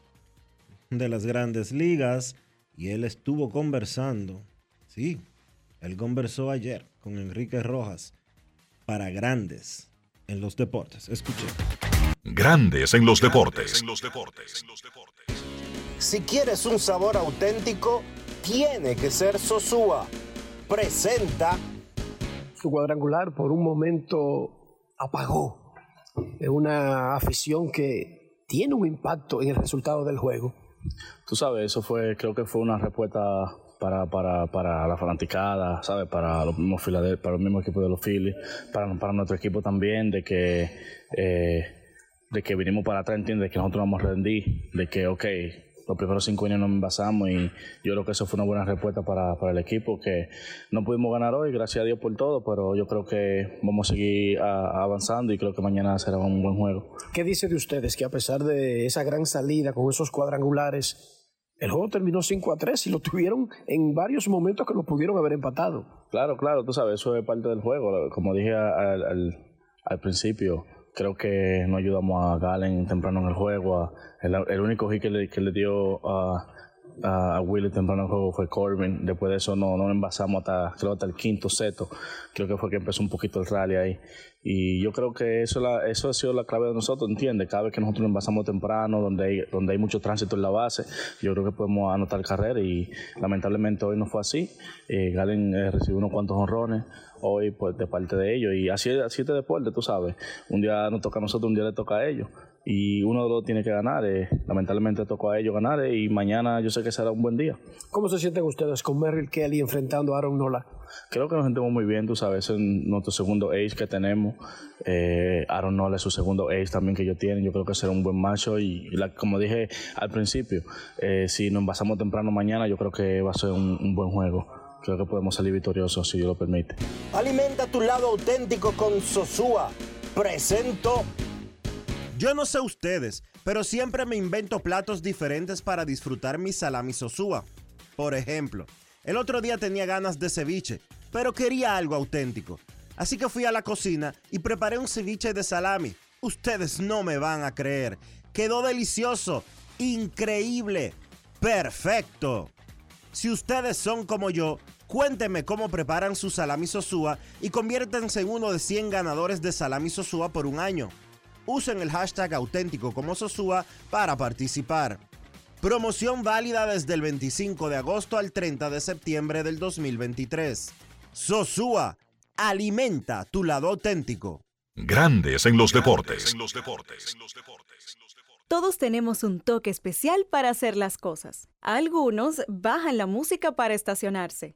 Speaker 1: de las grandes ligas y él estuvo conversando, sí, él conversó ayer con Enrique Rojas para grandes en los deportes. Escuche.
Speaker 2: Grandes en los deportes.
Speaker 4: Si quieres un sabor auténtico, tiene que ser Sosúa. Presenta
Speaker 13: su cuadrangular por un momento apagó de una afición que tiene un impacto en el resultado del juego.
Speaker 14: Tú sabes, eso fue, creo que fue una respuesta para, para, para la fanaticada, ¿sabes? Para los mismos para los mismos equipos de los Phillies, para, para nuestro equipo también, de que, eh, de que vinimos para atrás, ¿entiendes? De que nosotros vamos a rendir, de que, ok, los primeros cinco años nos envasamos y yo creo que eso fue una buena respuesta para, para, el equipo, que no pudimos ganar hoy, gracias a Dios por todo, pero yo creo que vamos a seguir avanzando y creo que mañana será un buen juego.
Speaker 13: ¿Qué dice de ustedes que a pesar de esa gran salida con esos cuadrangulares, el juego terminó 5 a 3 y lo tuvieron en varios momentos que lo pudieron haber empatado?
Speaker 14: Claro, claro, tú sabes, eso es parte del juego, como dije al, al, al principio creo que no ayudamos a Galen temprano en el juego. el, único hit que le, que le dio a, a, Willy temprano en el juego fue Corbin. Después de eso no, no envasamos hasta, creo hasta el quinto seto. Creo que fue que empezó un poquito el rally ahí. Y yo creo que eso, la, eso ha sido la clave de nosotros, ¿entiendes? Cada vez que nosotros nos envasamos temprano, donde hay, donde hay mucho tránsito en la base, yo creo que podemos anotar carrera y lamentablemente hoy no fue así. Eh, Galen eh, recibió unos cuantos honrones hoy pues, de parte de ellos y así, así es deporte, tú sabes. Un día nos toca a nosotros, un día le toca a ellos y uno de los tiene que ganar. Eh, lamentablemente tocó a ellos ganar eh, y mañana yo sé que será un buen día.
Speaker 13: ¿Cómo se sienten ustedes con Merrill Kelly enfrentando a Aaron Nola?
Speaker 14: Creo que nos sentimos muy bien, tú sabes, es nuestro segundo ace que tenemos. Eh, Aaron Nola es su segundo ace también que ellos tienen. Yo creo que será un buen macho y, como dije al principio, si nos basamos temprano mañana, yo creo que va a ser un, un buen juego creo que podemos salir victoriosos si Dios lo permite.
Speaker 4: Alimenta tu lado auténtico con Sosúa. Presento
Speaker 1: yo no sé ustedes, pero siempre me invento platos diferentes para disfrutar mi salami sosúa. Por ejemplo, el otro día tenía ganas de ceviche, pero quería algo auténtico. Así que fui a la cocina y preparé un ceviche de salami. Ustedes no me van a creer. Quedó delicioso, increíble, perfecto. Si ustedes son como yo, Cuénteme cómo preparan su salami sosúa y conviértanse en uno de 100 ganadores de salami sosúa por un año. Usen el hashtag auténtico como sosúa para participar. Promoción válida desde el 25 de agosto al 30 de septiembre del 2023. Sosúa, alimenta tu lado auténtico.
Speaker 2: Grandes en los deportes.
Speaker 10: Todos tenemos un toque especial para hacer las cosas. Algunos bajan la música para estacionarse.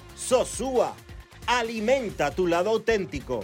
Speaker 1: Sosúa, alimenta tu lado auténtico.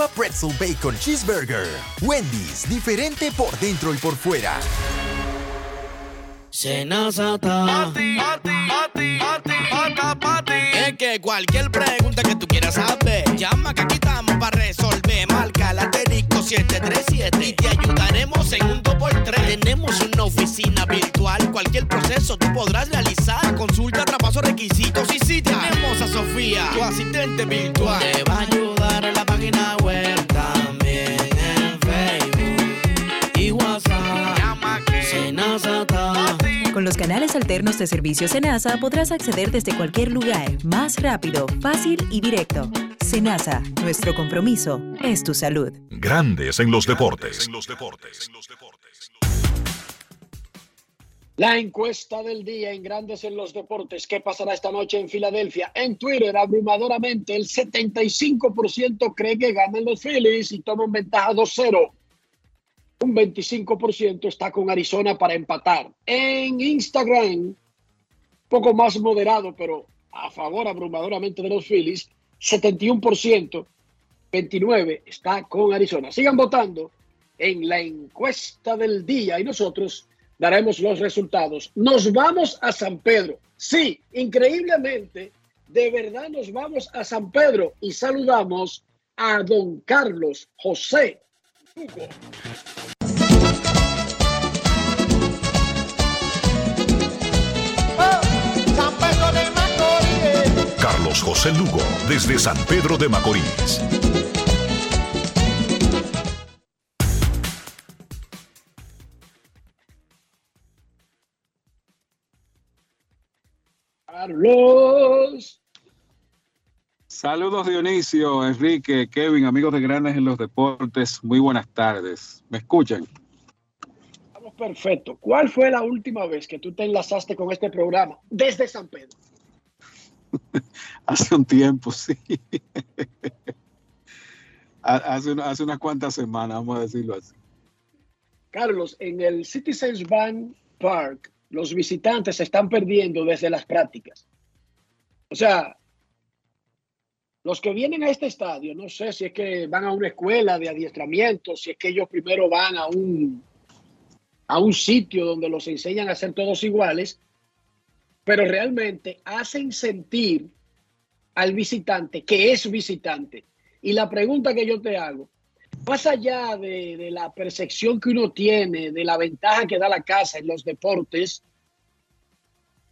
Speaker 11: Pretzel Bacon Cheeseburger. Wendy's, diferente por dentro y por fuera.
Speaker 12: Senazata. Pati, pati, pati, pati, pati, Es que cualquier pregunta que tú quieras saber, llama que aquí estamos para resolver. Marca la 737 y te ayudaremos en un 2x3. Tenemos una oficina virtual, cualquier proceso tú podrás realizar. Consulta, traspaso, requisitos y si tenemos a Sofía, tu asistente virtual. Te va a ayudar en la página web
Speaker 15: con los canales alternos de servicio Senasa podrás acceder desde cualquier lugar, más rápido, fácil y directo. Senasa, nuestro compromiso es tu salud.
Speaker 2: Grandes en los deportes.
Speaker 3: La encuesta del día en Grandes en los Deportes. ¿Qué pasará esta noche en Filadelfia? En Twitter, abrumadoramente, el 75% cree que ganan los Phillies y toman ventaja 2-0 un 25% está con Arizona para empatar. En Instagram, poco más moderado, pero a favor abrumadoramente de los Phillies, 71%, 29% está con Arizona. Sigan votando en la encuesta del día y nosotros daremos los resultados. Nos vamos a San Pedro. Sí, increíblemente, de verdad nos vamos a San Pedro y saludamos a don Carlos José Hugo.
Speaker 2: Carlos José Lugo, desde San Pedro de Macorís.
Speaker 3: Carlos.
Speaker 16: Saludos Dionisio, Enrique, Kevin, amigos de Grandes en los Deportes. Muy buenas tardes. ¿Me escuchan?
Speaker 3: Estamos perfecto. ¿Cuál fue la última vez que tú te enlazaste con este programa desde San Pedro?
Speaker 16: hace un tiempo, sí. hace, hace unas cuantas semanas, vamos a decirlo así.
Speaker 3: Carlos, en el Citizens Bank Park, los visitantes se están perdiendo desde las prácticas. O sea, los que vienen a este estadio, no sé si es que van a una escuela de adiestramiento, si es que ellos primero van a un, a un sitio donde los enseñan a ser todos iguales, pero realmente hacen sentir al visitante que es visitante. Y la pregunta que yo te hago, más allá de, la percepción que uno tiene, de la ventaja que da la casa en los deportes,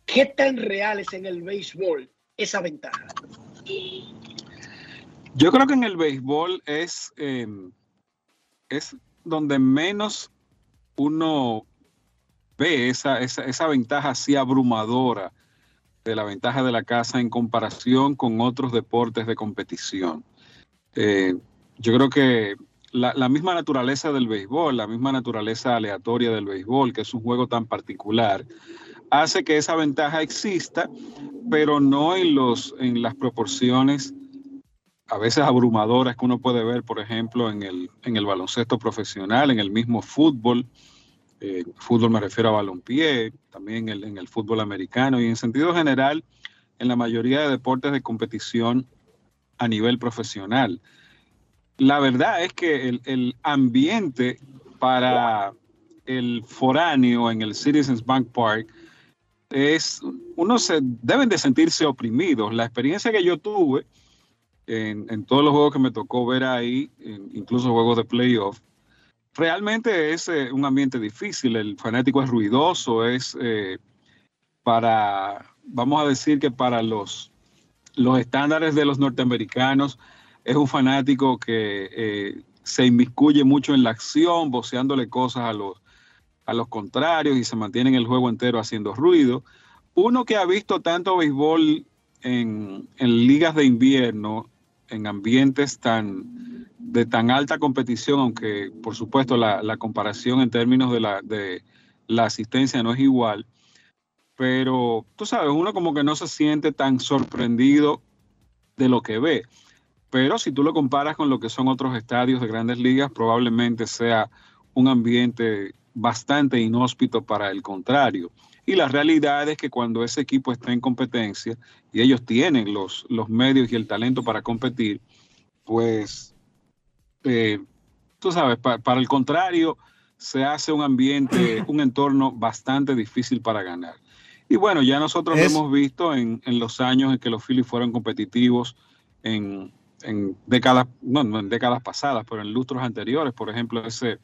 Speaker 3: ¿qué tan real es en el béisbol esa ventaja?
Speaker 16: Yo creo que en el béisbol es, em, es donde menos uno ve esa, esa, ventaja así abrumadora de la ventaja de la casa en comparación con otros deportes de competición. Eh, yo creo que la, misma naturaleza del béisbol, la misma naturaleza aleatoria del béisbol, que es un juego tan particular, hace que esa ventaja exista, pero no en, los, en las proporciones a veces abrumadoras que uno puede ver, por ejemplo, en el, en el baloncesto profesional, en el mismo fútbol. Eh, fútbol me refiero a balompié, también en el fútbol americano y en sentido general en la mayoría de deportes de competición a nivel profesional la verdad es que el, ambiente para el foráneo en el Citizens Bank Park es, uno se deben de sentirse oprimidos. La experiencia que yo tuve en, todos los juegos que me tocó ver ahí, incluso juegos de playoff, realmente es eh, un ambiente difícil. El fanático es ruidoso, es eh, para, vamos a decir que para los, los estándares de los norteamericanos, es un fanático que eh, se inmiscuye mucho en la acción, voceándole cosas a los, a los contrarios y se mantiene en el juego entero haciendo ruido. Uno que ha visto tanto béisbol en, ligas de invierno, en ambientes tan de tan alta competición, aunque por supuesto la, comparación en términos de la, de la asistencia no es igual, pero tú sabes, uno como que no se siente tan sorprendido de lo que ve. Pero si tú lo comparas con lo que son otros estadios de grandes ligas, probablemente sea un ambiente bastante inhóspito para el contrario. Y la realidad es que cuando ese equipo está en competencia y ellos tienen los, los medios y el talento para competir, pues, eh, tú sabes, para el contrario, se hace un ambiente, un entorno bastante difícil para ganar. Y bueno, ya nosotros lo hemos visto en, en, los años en que los Phillies fueron competitivos en, en décadas, no, en décadas pasadas, pero en lustros anteriores, por ejemplo, ese,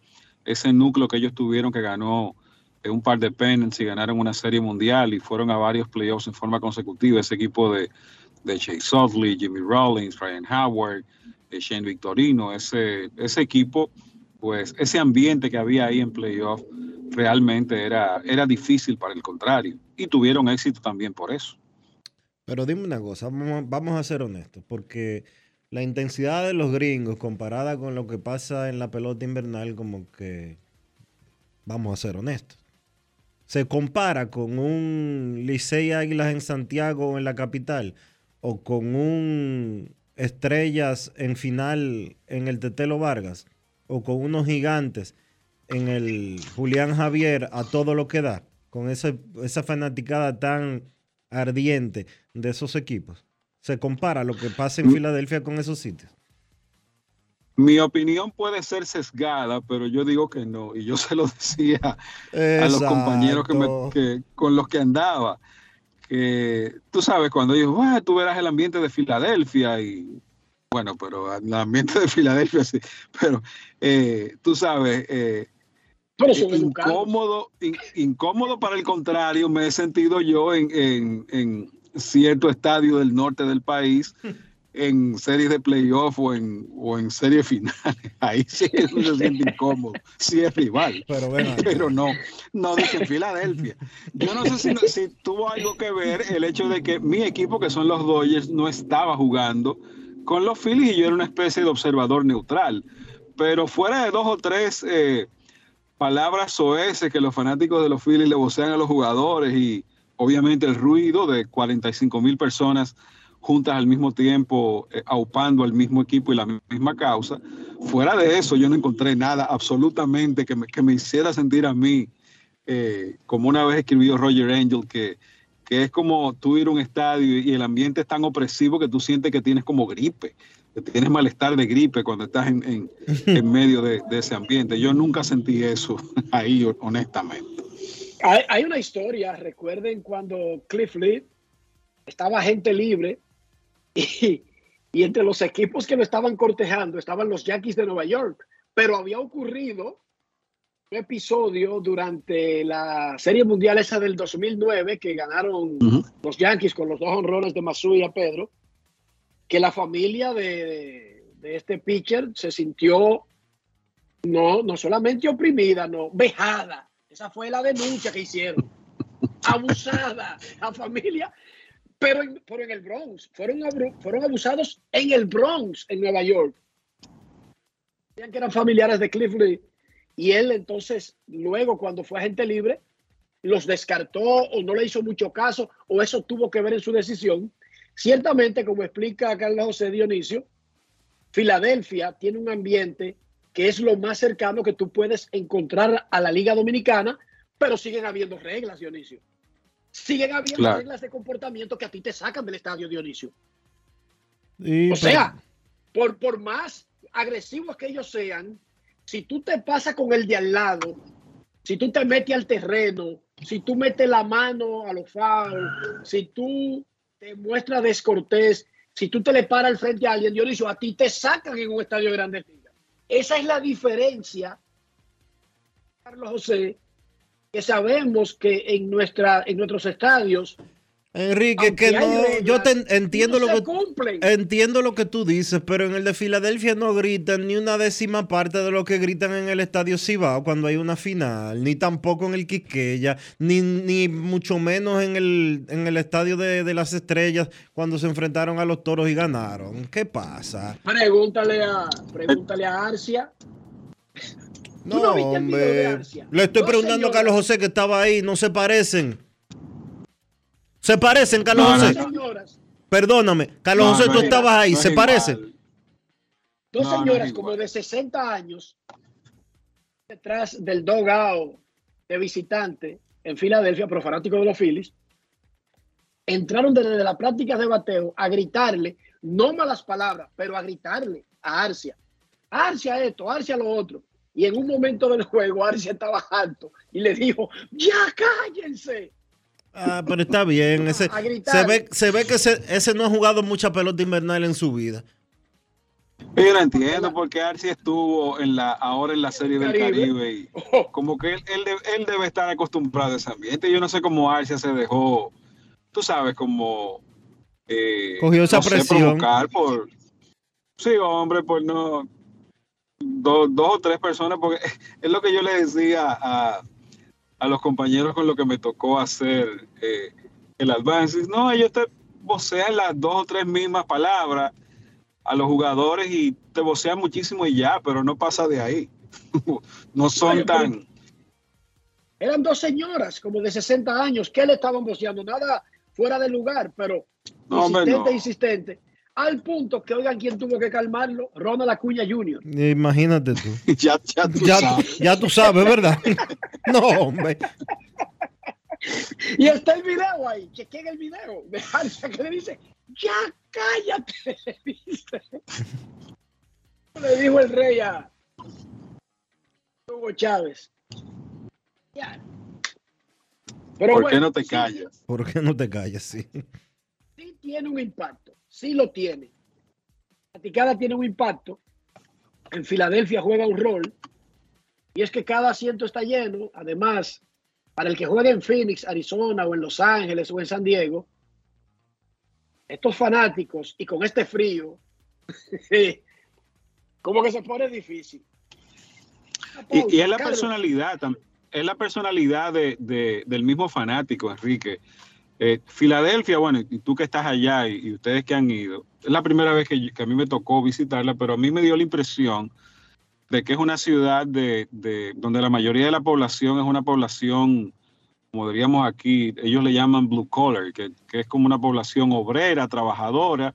Speaker 16: ese núcleo que ellos tuvieron que ganó un par de pennants y ganaron una serie mundial y fueron a varios playoffs en forma consecutiva, ese equipo de, de Chase Sudley, Jimmy Rollins, Ryan Howard, eh, Shane Victorino, ese, ese equipo, pues ese ambiente que había ahí en playoff realmente era, era difícil para el contrario y tuvieron éxito también por eso.
Speaker 1: Pero dime una cosa, vamos, vamos a ser honestos, porque la intensidad de los gringos comparada con lo que pasa en la pelota invernal, como que, vamos a ser honestos, se compara con un Licey Águilas en Santiago o en la capital, o con un Estrellas en final en el Tetelo Vargas, o con unos gigantes en el Julián Javier a todo lo que da, con esa fanaticada tan ardiente de esos equipos se compara lo que pasa en. Filadelfia con esos sitios?
Speaker 16: Mi opinión puede ser sesgada, pero yo digo que no. Y yo se lo decía a los compañeros que, con los que andaba. Que tú sabes, cuando ellos, ah, tú verás el ambiente de Filadelfia y bueno, pero el ambiente de Filadelfia sí, pero eh, tú sabes, eh, incómodo, incómodo para el contrario, me he sentido yo en, cierto estadio del norte del país, en series de playoff o en, o en series finales. Ahí sí uno se siente incómodo, sí es rival.
Speaker 1: Pero, bueno,
Speaker 16: pero no, no dice en Filadelfia. Yo no sé si, si tuvo algo que ver el hecho de que mi equipo, que son los Dodgers, no estaba jugando con los Phillies y yo era una especie de observador neutral. Pero fuera de dos o tres eh, palabras soeces que los fanáticos de los Phillies le vocean a los jugadores y obviamente el ruido de 45 mil personas juntas al mismo tiempo, eh, aupando al mismo equipo y la misma causa. Fuera de eso, yo no encontré nada absolutamente que me, que me hiciera sentir a mí, eh, como una vez escribió Roger Angel, que, que es como tú ir a un estadio y el ambiente es tan opresivo que tú sientes que tienes como gripe, que tienes malestar de gripe cuando estás en, en, en medio de, de, ese ambiente. Yo nunca sentí eso ahí, honestamente.
Speaker 3: Hay, hay una historia, recuerden cuando Cliff Lee estaba gente libre y, y, entre los equipos que lo estaban cortejando estaban los Yankees de Nueva York, pero había ocurrido un episodio durante la Serie Mundial esa del 2009 que ganaron uh -huh. los Yankees con los dos honrones de Masu y a Pedro, que la familia de, de, este pitcher se sintió no, no solamente oprimida, no, vejada. Esa fue la denuncia que hicieron. Abusada. La familia pero pero en el Bronx. Fueron, fueron abusados en el Bronx, en Nueva York. Decían que eran familiares de Cliff Lee. Y él entonces, luego cuando fue agente libre, los descartó o no le hizo mucho caso o eso tuvo que ver en su decisión. Ciertamente, como explica Carlos José Dionisio, Filadelfia tiene un ambiente que es lo más cercano que tú puedes encontrar a la Liga Dominicana, pero siguen habiendo reglas, Dionisio siguen habiendo claro. reglas de comportamiento que a ti te sacan del estadio, Dionisio. Y, o sea, por, por más agresivos que ellos sean, si tú te pasas con el de al lado, si tú te metes al terreno, si tú metes la mano a los fouls, si tú te muestras descortés, si tú te le paras al frente a alguien, Dionisio, a ti te sacan en un estadio de grandes ligas. Esa es la diferencia, Carlos José, que sabemos que en, nuestra, en nuestros estadios
Speaker 1: Enrique, que no, reglas, yo te entiendo no lo que cumplen. entiendo lo que tú dices, pero en el de Filadelfia no gritan ni una décima parte de lo que gritan en el estadio Cibao cuando hay una final, ni tampoco en el Quiqueya, ni, ni mucho menos en el, en el estadio de, de, las estrellas cuando se enfrentaron a los toros y ganaron. ¿Qué pasa?
Speaker 3: Pregúntale a, pregúntale a Arcia.
Speaker 1: No, no hombre. Le estoy preguntando a Carlos José que estaba ahí, no se parecen. ¿Se parecen, Carlos no, José? Señoras. Perdóname, Carlos no, José, tú estabas ahí, ¿se parecen?
Speaker 3: Dos señoras como de 60 años detrás del dogao de visitante en Filadelfia, pero fanático de los Phillies, entraron desde la práctica de bateo a gritarle, no malas palabras, pero a gritarle a Arcia. Arcia esto, Arcia lo otro. Y en un momento del juego, Arcia estaba alto y le dijo, ya cállense.
Speaker 1: Ah, pero está bien. Ese, se, ve, se ve que ese, ese, no ha jugado mucha pelota invernal en su vida.
Speaker 16: Yo no entiendo por qué Arcia estuvo en la, ahora en la serie del Caribe. y como que él, él, debe, él, debe estar acostumbrado a ese ambiente. Yo no sé cómo Arcia se dejó, tú sabes, como...
Speaker 1: Eh, Cogió esa no presión.
Speaker 16: Sé, por, sí, hombre, pues no dos, dos o tres personas, porque es lo que yo le decía a, a los compañeros con lo que me tocó hacer eh, el advance. No, ellos te vocean las dos o tres mismas palabras a los jugadores y te vocean muchísimo y ya, pero no pasa de ahí. no son Oye, tan...
Speaker 3: Eran dos señoras como de 60 años que le estaban voceando, nada fuera de lugar, pero no, insistente, no. insistente al punto que oigan quién tuvo que calmarlo, Ronald Acuña Jr.
Speaker 1: Imagínate tú.
Speaker 16: ya, ya, tú
Speaker 1: ya,
Speaker 16: sabes.
Speaker 1: ya tú sabes, ¿verdad? no, hombre.
Speaker 3: Y está el video ahí, chequen el video de que le dice, ya cállate. Le dijo el rey a Hugo Chávez. Ya.
Speaker 16: Pero ¿Por bueno, qué no te callas?
Speaker 1: Sí, ¿Por qué no te callas? Sí.
Speaker 3: Sí tiene un impacto sí lo tiene. La ticada tiene un impacto. En Filadelfia juega un rol. Y es que cada asiento está lleno. Además, para el que juegue en Phoenix, Arizona, o en Los Ángeles, o en San Diego, estos fanáticos y con este frío, como que se pone difícil.
Speaker 16: Y, y, es la personalidad, es la personalidad de, de, del mismo fanático, Enrique. Eh, Filadelfia, bueno, y tú que estás allá y, ustedes que han ido, es la primera vez que, a mí me tocó visitarla, pero a mí me dio la impresión de que es una ciudad de, de, donde la mayoría de la población es una población, como diríamos aquí, ellos le llaman blue collar, que, es como una población obrera, trabajadora,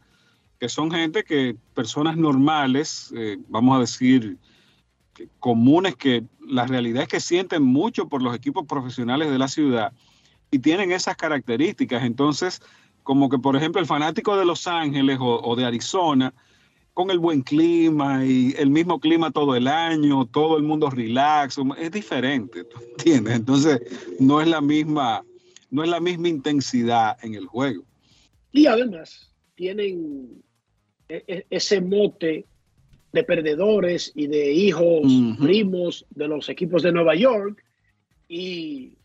Speaker 16: que son gente que, personas normales, eh, vamos a decir, comunes, que la realidad es que sienten mucho por los equipos profesionales de la ciudad y tienen esas características. Entonces, como que por ejemplo el fanático de Los Ángeles o, o, de Arizona, con el buen clima y el mismo clima todo el año, todo el mundo relax, es diferente, ¿entiendes? Entonces, no es la misma, no es la misma intensidad en el juego.
Speaker 3: Y además, tienen ese mote de perdedores y de hijos, uh -huh. primos de los equipos de Nueva York y,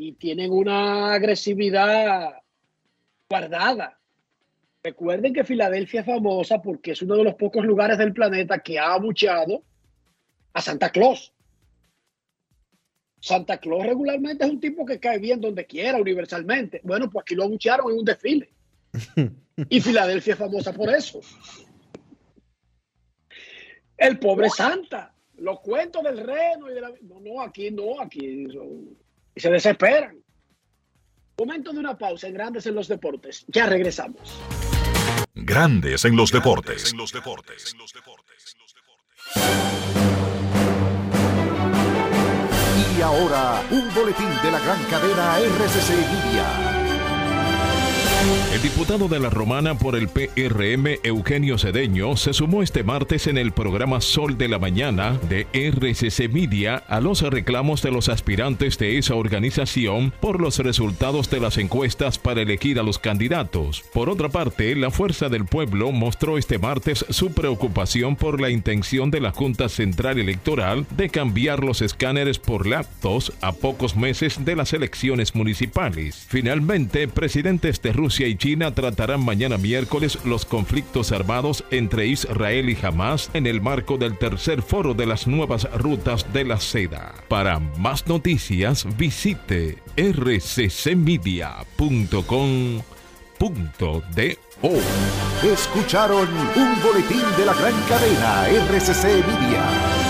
Speaker 3: y tienen una agresividad guardada. Recuerden que Filadelfia es famosa porque es uno de los pocos lugares del planeta que ha abucheado a Santa Claus. Santa Claus regularmente es un tipo que cae bien donde quiera, universalmente. Bueno, pues aquí lo abuchearon en un desfile. Y Filadelfia es famosa por eso. El pobre Santa, los cuentos del reno y de la... No, no, aquí no, aquí son... y se desesperan. Momento de una pausa en Grandes en los Deportes. Ya regresamos.
Speaker 2: Grandes en los Deportes. En los Deportes.
Speaker 17: Y ahora, un boletín de la gran cadena RCC Media.
Speaker 18: El diputado de la Romana por el PRM, Eugenio Cedeño, se sumó este martes en el programa Sol de la Mañana de RCC Media a los reclamos de los aspirantes de esa organización por los resultados de las encuestas para elegir a los candidatos. Por otra parte, la Fuerza del Pueblo mostró este martes su preocupación por la intención de la Junta Central Electoral de cambiar los escáneres por laptops a pocos meses de las elecciones municipales. Finalmente, presidentes de Rusia y China tratarán mañana miércoles los conflictos armados entre Israel y Hamas en el marco del tercer foro de las nuevas rutas de la seda. Para más noticias visite rccmedia.com.do.
Speaker 17: Escucharon un boletín de la gran cadena RCC Media.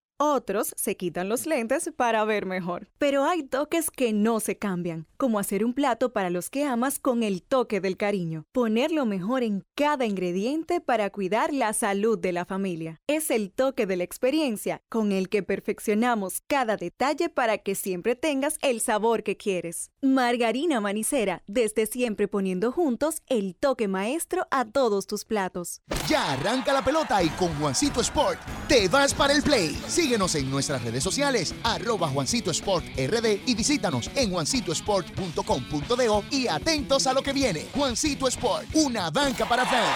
Speaker 10: Otros se quitan los lentes para ver mejor. Pero hay toques que no se cambian, como hacer un plato para los que amas con el toque del cariño. Poner lo mejor en cada ingrediente para cuidar la salud de la familia. Es el toque de la experiencia con el que perfeccionamos cada detalle para que siempre tengas el sabor que quieres. Margarina Manicera, desde siempre poniendo juntos el toque maestro a todos tus platos.
Speaker 19: Ya arranca la pelota y con Juancito Sport te vas para el play. Síguenos en nuestras redes sociales, arroba Juancito Sport RD y visítanos en juancitosport.com.do y atentos a lo que viene. Juancito Sport, una banca para fans.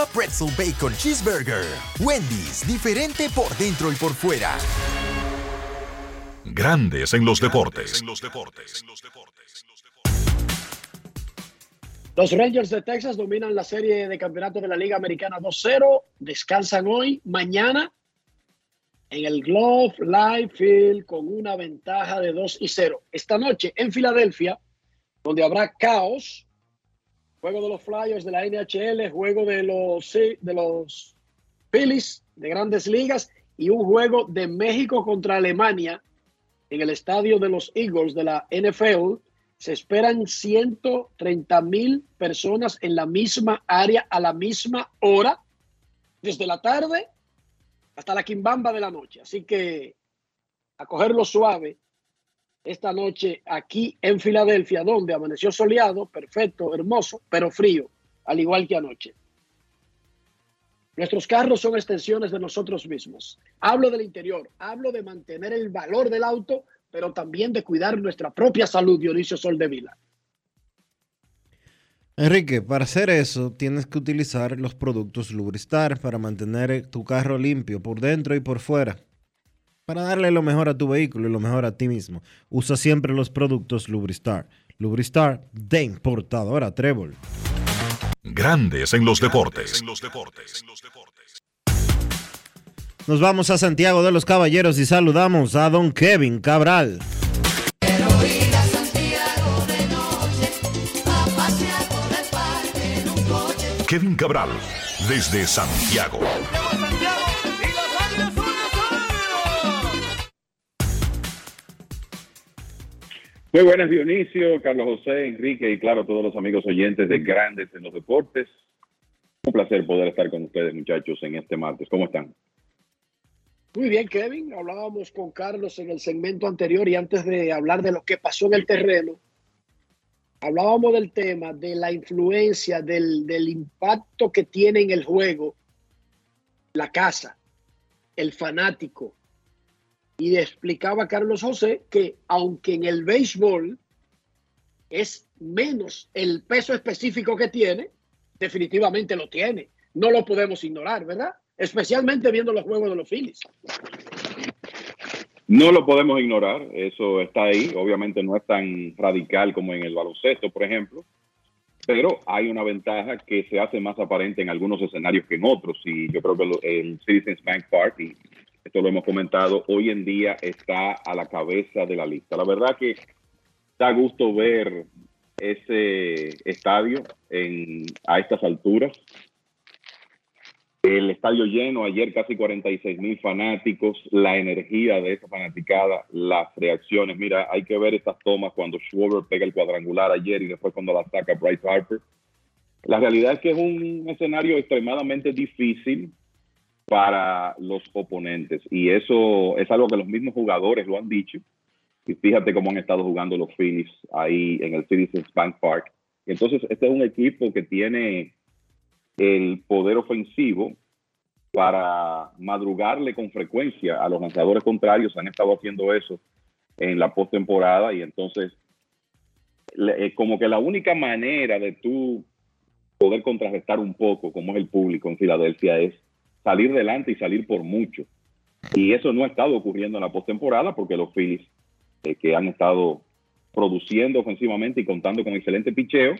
Speaker 11: Pretzel Bacon Cheeseburger. Wendy's, diferente por dentro y por fuera.
Speaker 2: Grandes en los deportes.
Speaker 3: Los Rangers de Texas dominan la serie de campeonato de la Liga Americana 2-0. Descansan hoy, mañana, en el Glove Live Field con una ventaja de 2 y 0. Esta noche en Filadelfia, donde habrá caos, juego de los Flyers de la NHL, juego de los, de los Phillies de grandes ligas y un juego de México contra Alemania en el estadio de los Eagles de la NFL. Se esperan 130 mil personas en la misma área a la misma hora, desde la tarde hasta la quimbamba de la noche. Así que a cogerlo suave esta noche aquí en Filadelfia, donde amaneció soleado, perfecto, hermoso, pero frío, al igual que anoche. Nuestros carros son extensiones de nosotros mismos. Hablo del interior, hablo de mantener el valor del auto, pero también de cuidar nuestra propia salud, Dionisio Soldevila.
Speaker 1: Enrique, para hacer eso tienes que utilizar los productos Lubristar para mantener tu carro limpio por dentro y por fuera. Para darle lo mejor a tu vehículo y lo mejor a ti mismo. Usa siempre los productos Lubristar. Lubristar de importadora Trébol.
Speaker 2: Grandes en los deportes.
Speaker 1: Nos vamos a Santiago de los Caballeros y saludamos a don Kevin Cabral.
Speaker 2: Kevin Cabral, desde Santiago.
Speaker 20: Muy buenas, Dionisio, Carlos José, Enrique y claro, todos los amigos oyentes de Grandes en los Deportes. Un placer poder estar con ustedes, muchachos, en este martes. ¿Cómo están?
Speaker 3: Muy bien, Kevin. Hablábamos con Carlos en el segmento anterior y antes de hablar de lo que pasó en el terreno, hablábamos del tema de la influencia, del, del impacto que tiene en el juego la casa, el fanático, y explicaba Carlos José que aunque en el béisbol es menos el peso específico que tiene, definitivamente lo tiene. No lo podemos ignorar, ¿verdad? Especialmente viendo los juegos de los Phillies.
Speaker 20: No lo podemos ignorar, eso está ahí. Obviamente no es tan radical como en el baloncesto, por ejemplo, pero hay una ventaja que se hace más aparente en algunos escenarios que en otros. Y yo creo que el Citizens Bank Park esto lo hemos comentado, hoy en día está a la cabeza de la lista. La verdad que da gusto ver ese estadio en, a estas alturas. El estadio lleno, ayer casi 46 mil fanáticos, la energía de esa fanaticada, las reacciones. Mira, hay que ver estas tomas cuando Schwarber pega el cuadrangular ayer y después cuando la saca Bryce Harper. La realidad es que es un escenario extremadamente difícil para los oponentes. Y eso es algo que los mismos jugadores lo han dicho. Y fíjate cómo han estado jugando los Phillies ahí en el Citizens Bank Park. Entonces, este es un equipo que tiene el poder ofensivo para madrugarle con frecuencia a los lanzadores contrarios. Han estado haciendo eso en la postemporada y entonces eh, como que la única manera de tú poder contrarrestar un poco, como es el público en Filadelfia, es salir delante y salir por mucho. Y eso no ha estado ocurriendo en la postemporada porque los Phillies, eh, que han estado produciendo ofensivamente y contando con excelente picheo,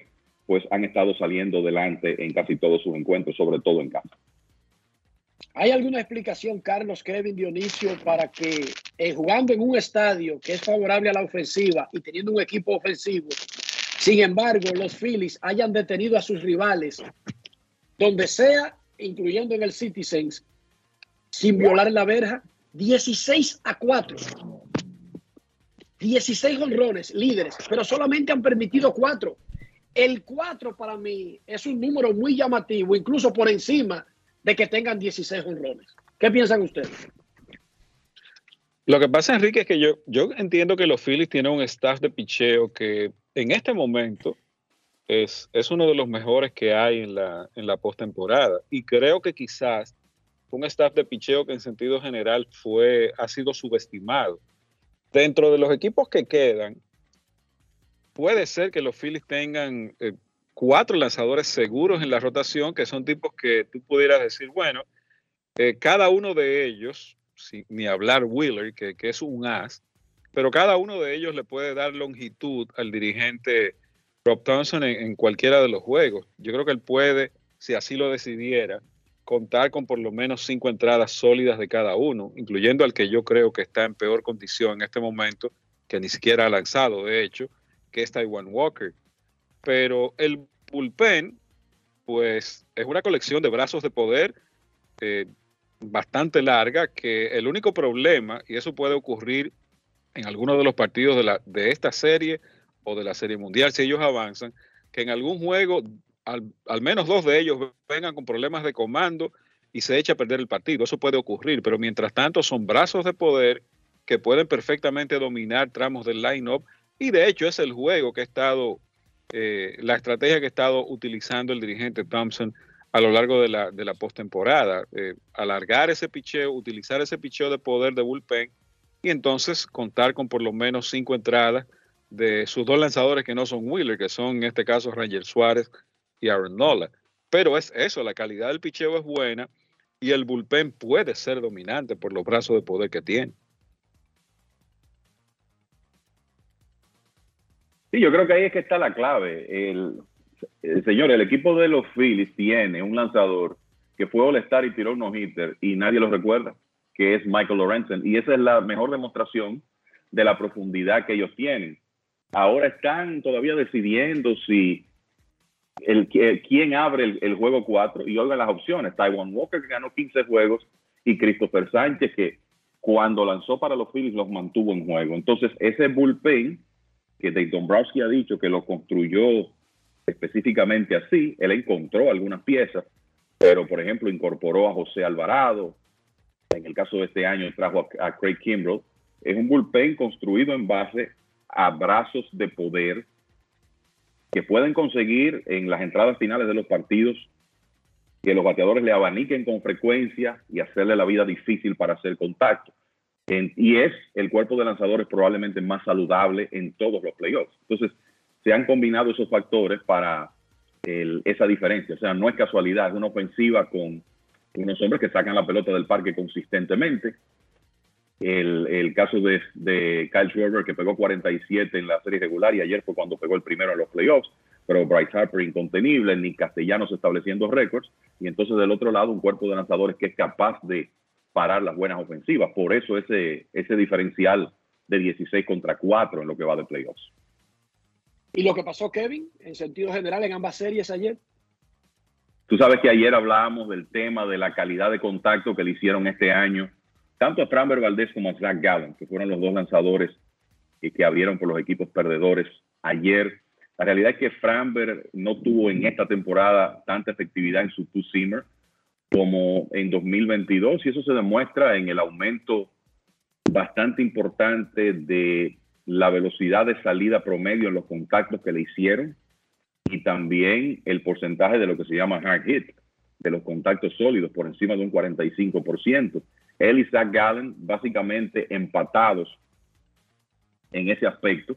Speaker 20: pues han estado saliendo delante en casi todos sus encuentros, sobre todo en casa.
Speaker 3: ¿Hay alguna explicación, Carlos, Kevin, Dionisio, para que eh, jugando en un estadio que es favorable a la ofensiva y teniendo un equipo ofensivo, sin embargo, los Phillies hayan detenido a sus rivales donde sea incluyendo en el Citizens, sin violar la verja, 16 a 4. 16 honrones, líderes, pero solamente han permitido 4. El 4 para mí es un número muy llamativo, incluso por encima de que tengan 16 honrones. ¿Qué piensan ustedes?
Speaker 16: Lo que pasa, Enrique, es que yo, yo entiendo que los Phillies tienen un staff de picheo que en este momento es, es uno de los mejores que hay en la, en la postemporada. Y creo que quizás un staff de picheo que en sentido general fue, ha sido subestimado. Dentro de los equipos que quedan, puede ser que los Phillies tengan eh, cuatro lanzadores seguros en la rotación, que son tipos que tú pudieras decir, bueno, eh, cada uno de ellos, ni hablar Wheeler, que, es un as, pero cada uno de ellos le puede dar longitud al dirigente Rob Thompson en, cualquiera de los juegos. Yo creo que él puede, si así lo decidiera, contar con por lo menos cinco entradas sólidas de cada uno, incluyendo al que yo creo que está en peor condición en este momento, que ni siquiera ha lanzado, de hecho, que es Taiwan Walker. Pero el bullpen, pues es una colección de brazos de poder eh, bastante larga, que el único problema, y eso puede ocurrir en algunos de los partidos de, la, de esta serie o de la serie mundial, si ellos avanzan, que en algún juego al, al, menos dos de ellos vengan con problemas de comando y se eche a perder el partido. Eso puede ocurrir, pero mientras tanto son brazos de poder que pueden perfectamente dominar tramos del line-up y de hecho es el juego que ha estado, eh, la estrategia que ha estado utilizando el dirigente Thompson a lo largo de la, de la postemporada. Eh, alargar ese picheo, utilizar ese picheo de poder de bullpen y entonces contar con por lo menos cinco entradas de sus dos lanzadores que no son Wheeler, que son en este caso Ranger Suárez y Aaron Nola. Pero es eso, la calidad del picheo es buena y el bullpen puede ser dominante por los brazos de poder que tiene.
Speaker 20: Sí, yo creo que ahí es que está la clave. El, señor, el equipo de los Phillies tiene un lanzador que fue All-Star y tiró un no-hitter y nadie lo recuerda, que es Michael Lorenzen. Y esa es la mejor demostración de la profundidad que ellos tienen. Ahora están todavía decidiendo si el, quién abre el, juego 4 y oigan las opciones. Taiwan Walker que ganó 15 juegos y Christopher Sánchez que cuando lanzó para los Phillies los mantuvo en juego. Entonces ese bullpen que Dayton Browski ha dicho que lo construyó específicamente así. Él encontró algunas piezas, pero por ejemplo incorporó a José Alvarado. En el caso de este año trajo a, Craig Kimbrell. Es un bullpen construido en base a brazos de poder que pueden conseguir en las entradas finales de los partidos que los bateadores le abaniquen con frecuencia y hacerle la vida difícil para hacer contacto y es el cuerpo de lanzadores probablemente más saludable en todos los playoffs. Entonces, se han combinado esos factores para esa diferencia. O sea, no es casualidad, es una ofensiva con unos hombres que sacan la pelota del parque consistentemente. El, caso de, de, Kyle Schwarber, que pegó 47 en la serie regular y ayer fue cuando pegó el primero en los playoffs, pero Bryce Harper incontenible, ni Castellanos estableciendo récords, y entonces del otro lado un cuerpo de lanzadores que es capaz de parar las buenas ofensivas. Por eso ese, ese diferencial de 16 contra 4 en lo que va de playoffs.
Speaker 3: ¿Y lo que pasó, Kevin, en sentido general en ambas series ayer?
Speaker 20: Tú sabes que ayer hablábamos del tema de la calidad de contacto que le hicieron este año, tanto a Framber Valdez como a Zach Gallen, que fueron los dos lanzadores que, abrieron por los equipos perdedores ayer. La realidad es que Framber no tuvo en esta temporada tanta efectividad en su two-seamer como en 2022 y eso se demuestra en el aumento bastante importante de la velocidad de salida promedio en los contactos que le hicieron y también el porcentaje de lo que se llama hard hit, de los contactos sólidos por encima de un 45%. Él y Zach Gallen básicamente empatados en ese aspecto,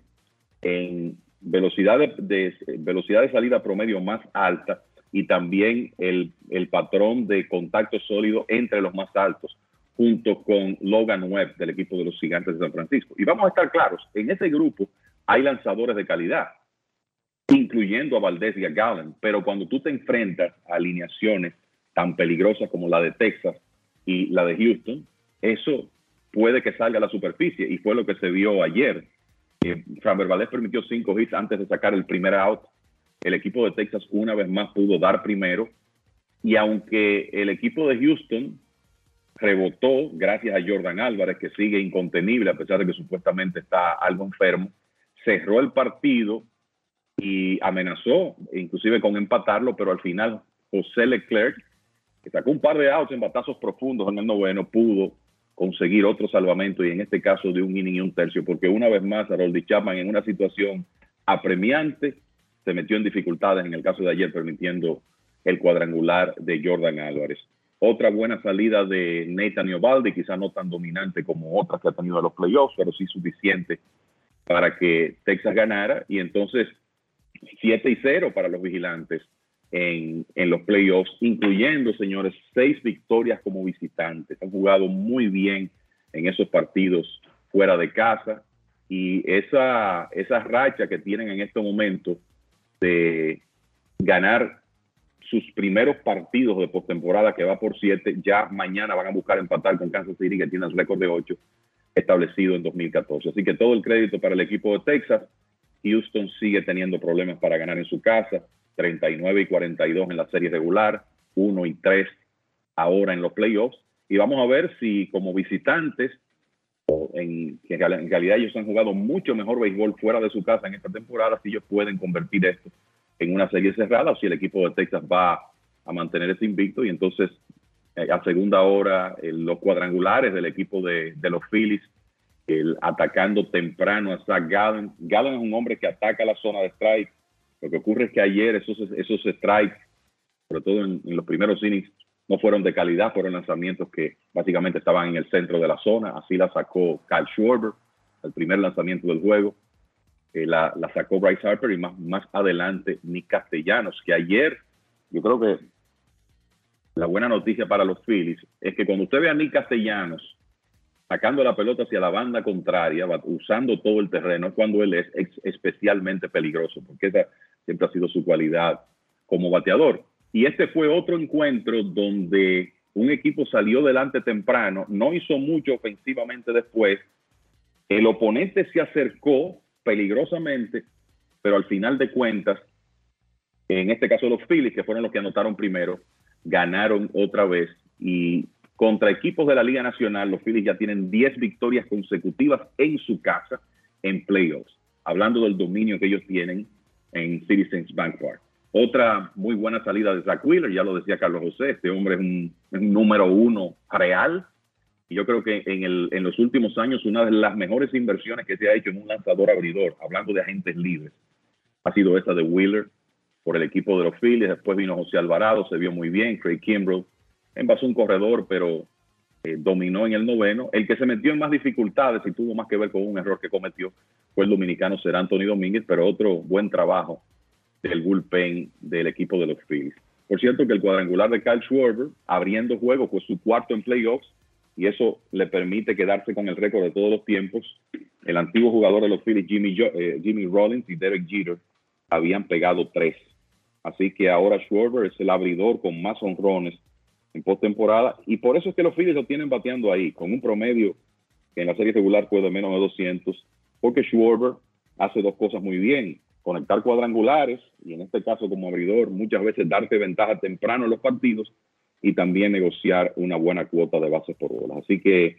Speaker 20: en velocidad de velocidad de salida promedio más alta y también el, el patrón de contacto sólido entre los más altos, junto con Logan Webb del equipo de los Gigantes de San Francisco. Y vamos a estar claros, en ese grupo hay lanzadores de calidad, incluyendo a Valdez y a Gallen, pero cuando tú te enfrentas a alineaciones tan peligrosas como la de Texas y la de Houston, eso puede que salga a la superficie y fue lo que se vio ayer. Eh, Framber Valdez permitió cinco hits antes de sacar el primer out el equipo de Texas una vez más pudo dar primero y aunque el equipo de Houston rebotó gracias a Jordan Álvarez, que sigue incontenible a pesar de que supuestamente está algo enfermo, cerró el partido y amenazó, inclusive con empatarlo, pero al final José Leclerc que sacó un par de outs en batazos profundos en el noveno, pudo conseguir otro salvamento y en este caso de un inning y un tercio, porque una vez más Harold Chapman en una situación apremiante se metió en dificultades en el caso de ayer permitiendo el cuadrangular de Jordan Álvarez. Otra buena salida de Nathan Ovaldi, quizá no tan dominante como otras que ha tenido en los playoffs, pero sí suficiente para que Texas ganara y entonces 7 y 0 para los vigilantes en, en, los playoffs, incluyendo, señores, seis victorias como visitantes. Han jugado muy bien en esos partidos fuera de casa y esa, esa racha que tienen en este momento de ganar sus primeros partidos de postemporada, que va por siete, ya mañana van a buscar empatar con Kansas City, que tiene el récord de ocho establecido en 2014. Así que todo el crédito para el equipo de Texas. Houston sigue teniendo problemas para ganar en su casa. 39 y 42 en la serie regular, 1 y 3 ahora en los playoffs. Y vamos a ver si como visitantes, en, en realidad ellos han jugado mucho mejor béisbol fuera de su casa en esta temporada, si ellos pueden convertir esto en una serie cerrada o si el equipo de Texas va a mantener ese invicto y entonces eh, a segunda hora los cuadrangulares del equipo de, los Phillies atacando temprano a Zach Gallen. Gallen es un hombre que ataca la zona de strike lo que ocurre es que ayer esos, esos strikes, sobre todo en, los primeros innings, no fueron de calidad, fueron lanzamientos que básicamente estaban en el centro de la zona. Así la sacó Kyle Schwarber, el primer lanzamiento del juego. Eh, la, la, sacó Bryce Harper y más, más adelante Nick Castellanos, que ayer, yo creo que la buena noticia para los Phillies es que cuando usted ve a Nick Castellanos sacando la pelota hacia la banda contraria, usando todo el terreno, cuando él es especialmente peligroso, porque esa siempre ha sido su cualidad como bateador. Y este fue otro encuentro donde un equipo salió delante temprano, no hizo mucho ofensivamente después, el oponente se acercó peligrosamente, pero al final de cuentas, en este caso los Phillies, que fueron los que anotaron primero, ganaron otra vez. Y contra equipos de la Liga Nacional, los Phillies ya tienen 10 victorias consecutivas en su casa en playoffs, hablando del dominio que ellos tienen en Citizens Bank Park. Otra muy buena salida de Zach Wheeler, ya lo decía Carlos José, este hombre es un, número uno real. Y yo creo que en, el, en los últimos años una de las mejores inversiones que se ha hecho en un lanzador abridor, hablando de agentes libres, ha sido esa de Wheeler por el equipo de los Phillies. Después vino José Alvarado, se vio muy bien, Craig Kimbrell envasó un corredor, pero eh, dominó en el noveno. El que se metió en más dificultades y tuvo más que ver con un error que cometió fue el dominicano Ser Anthony Domínguez, pero otro buen trabajo del bullpen del equipo de los Phillies. Por cierto, que el cuadrangular de Kyle Schwarber, abriendo juego, fue su cuarto en playoffs y eso le permite quedarse con el récord de todos los tiempos. El antiguo jugador de los Phillies, Jimmy, eh, Jimmy Rollins y Derek Jeter, habían pegado tres. Así que ahora Schwarber es el abridor con más honrones en postemporada. Y por eso es que los Phillies lo tienen bateando ahí, con un promedio que en la serie regular fue de menos de 200, porque Schwarber hace dos cosas muy bien. Conectar cuadrangulares, y en este caso como abridor, muchas veces darte ventaja temprano en los partidos y también negociar una buena cuota de bases por bola. Así que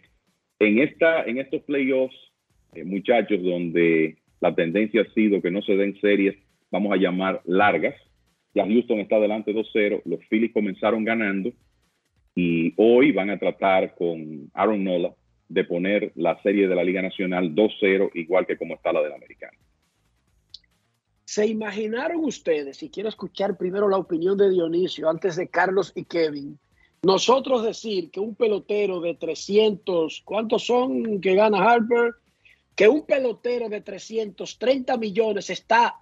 Speaker 20: en, esta, en estos playoffs, eh, muchachos, donde la tendencia ha sido que no se den series, vamos a llamar largas, ya Houston está delante 2-0, los Phillies comenzaron ganando, y hoy van a tratar con Aaron Nola de poner la serie de la Liga Nacional 2-0, igual que como está la del americano.
Speaker 3: ¿Se imaginaron ustedes, y quiero escuchar primero la opinión de Dionisio antes de Carlos y Kevin, nosotros decir que un pelotero de 300, ¿cuántos son que gana Harper? Que un pelotero de 330 millones está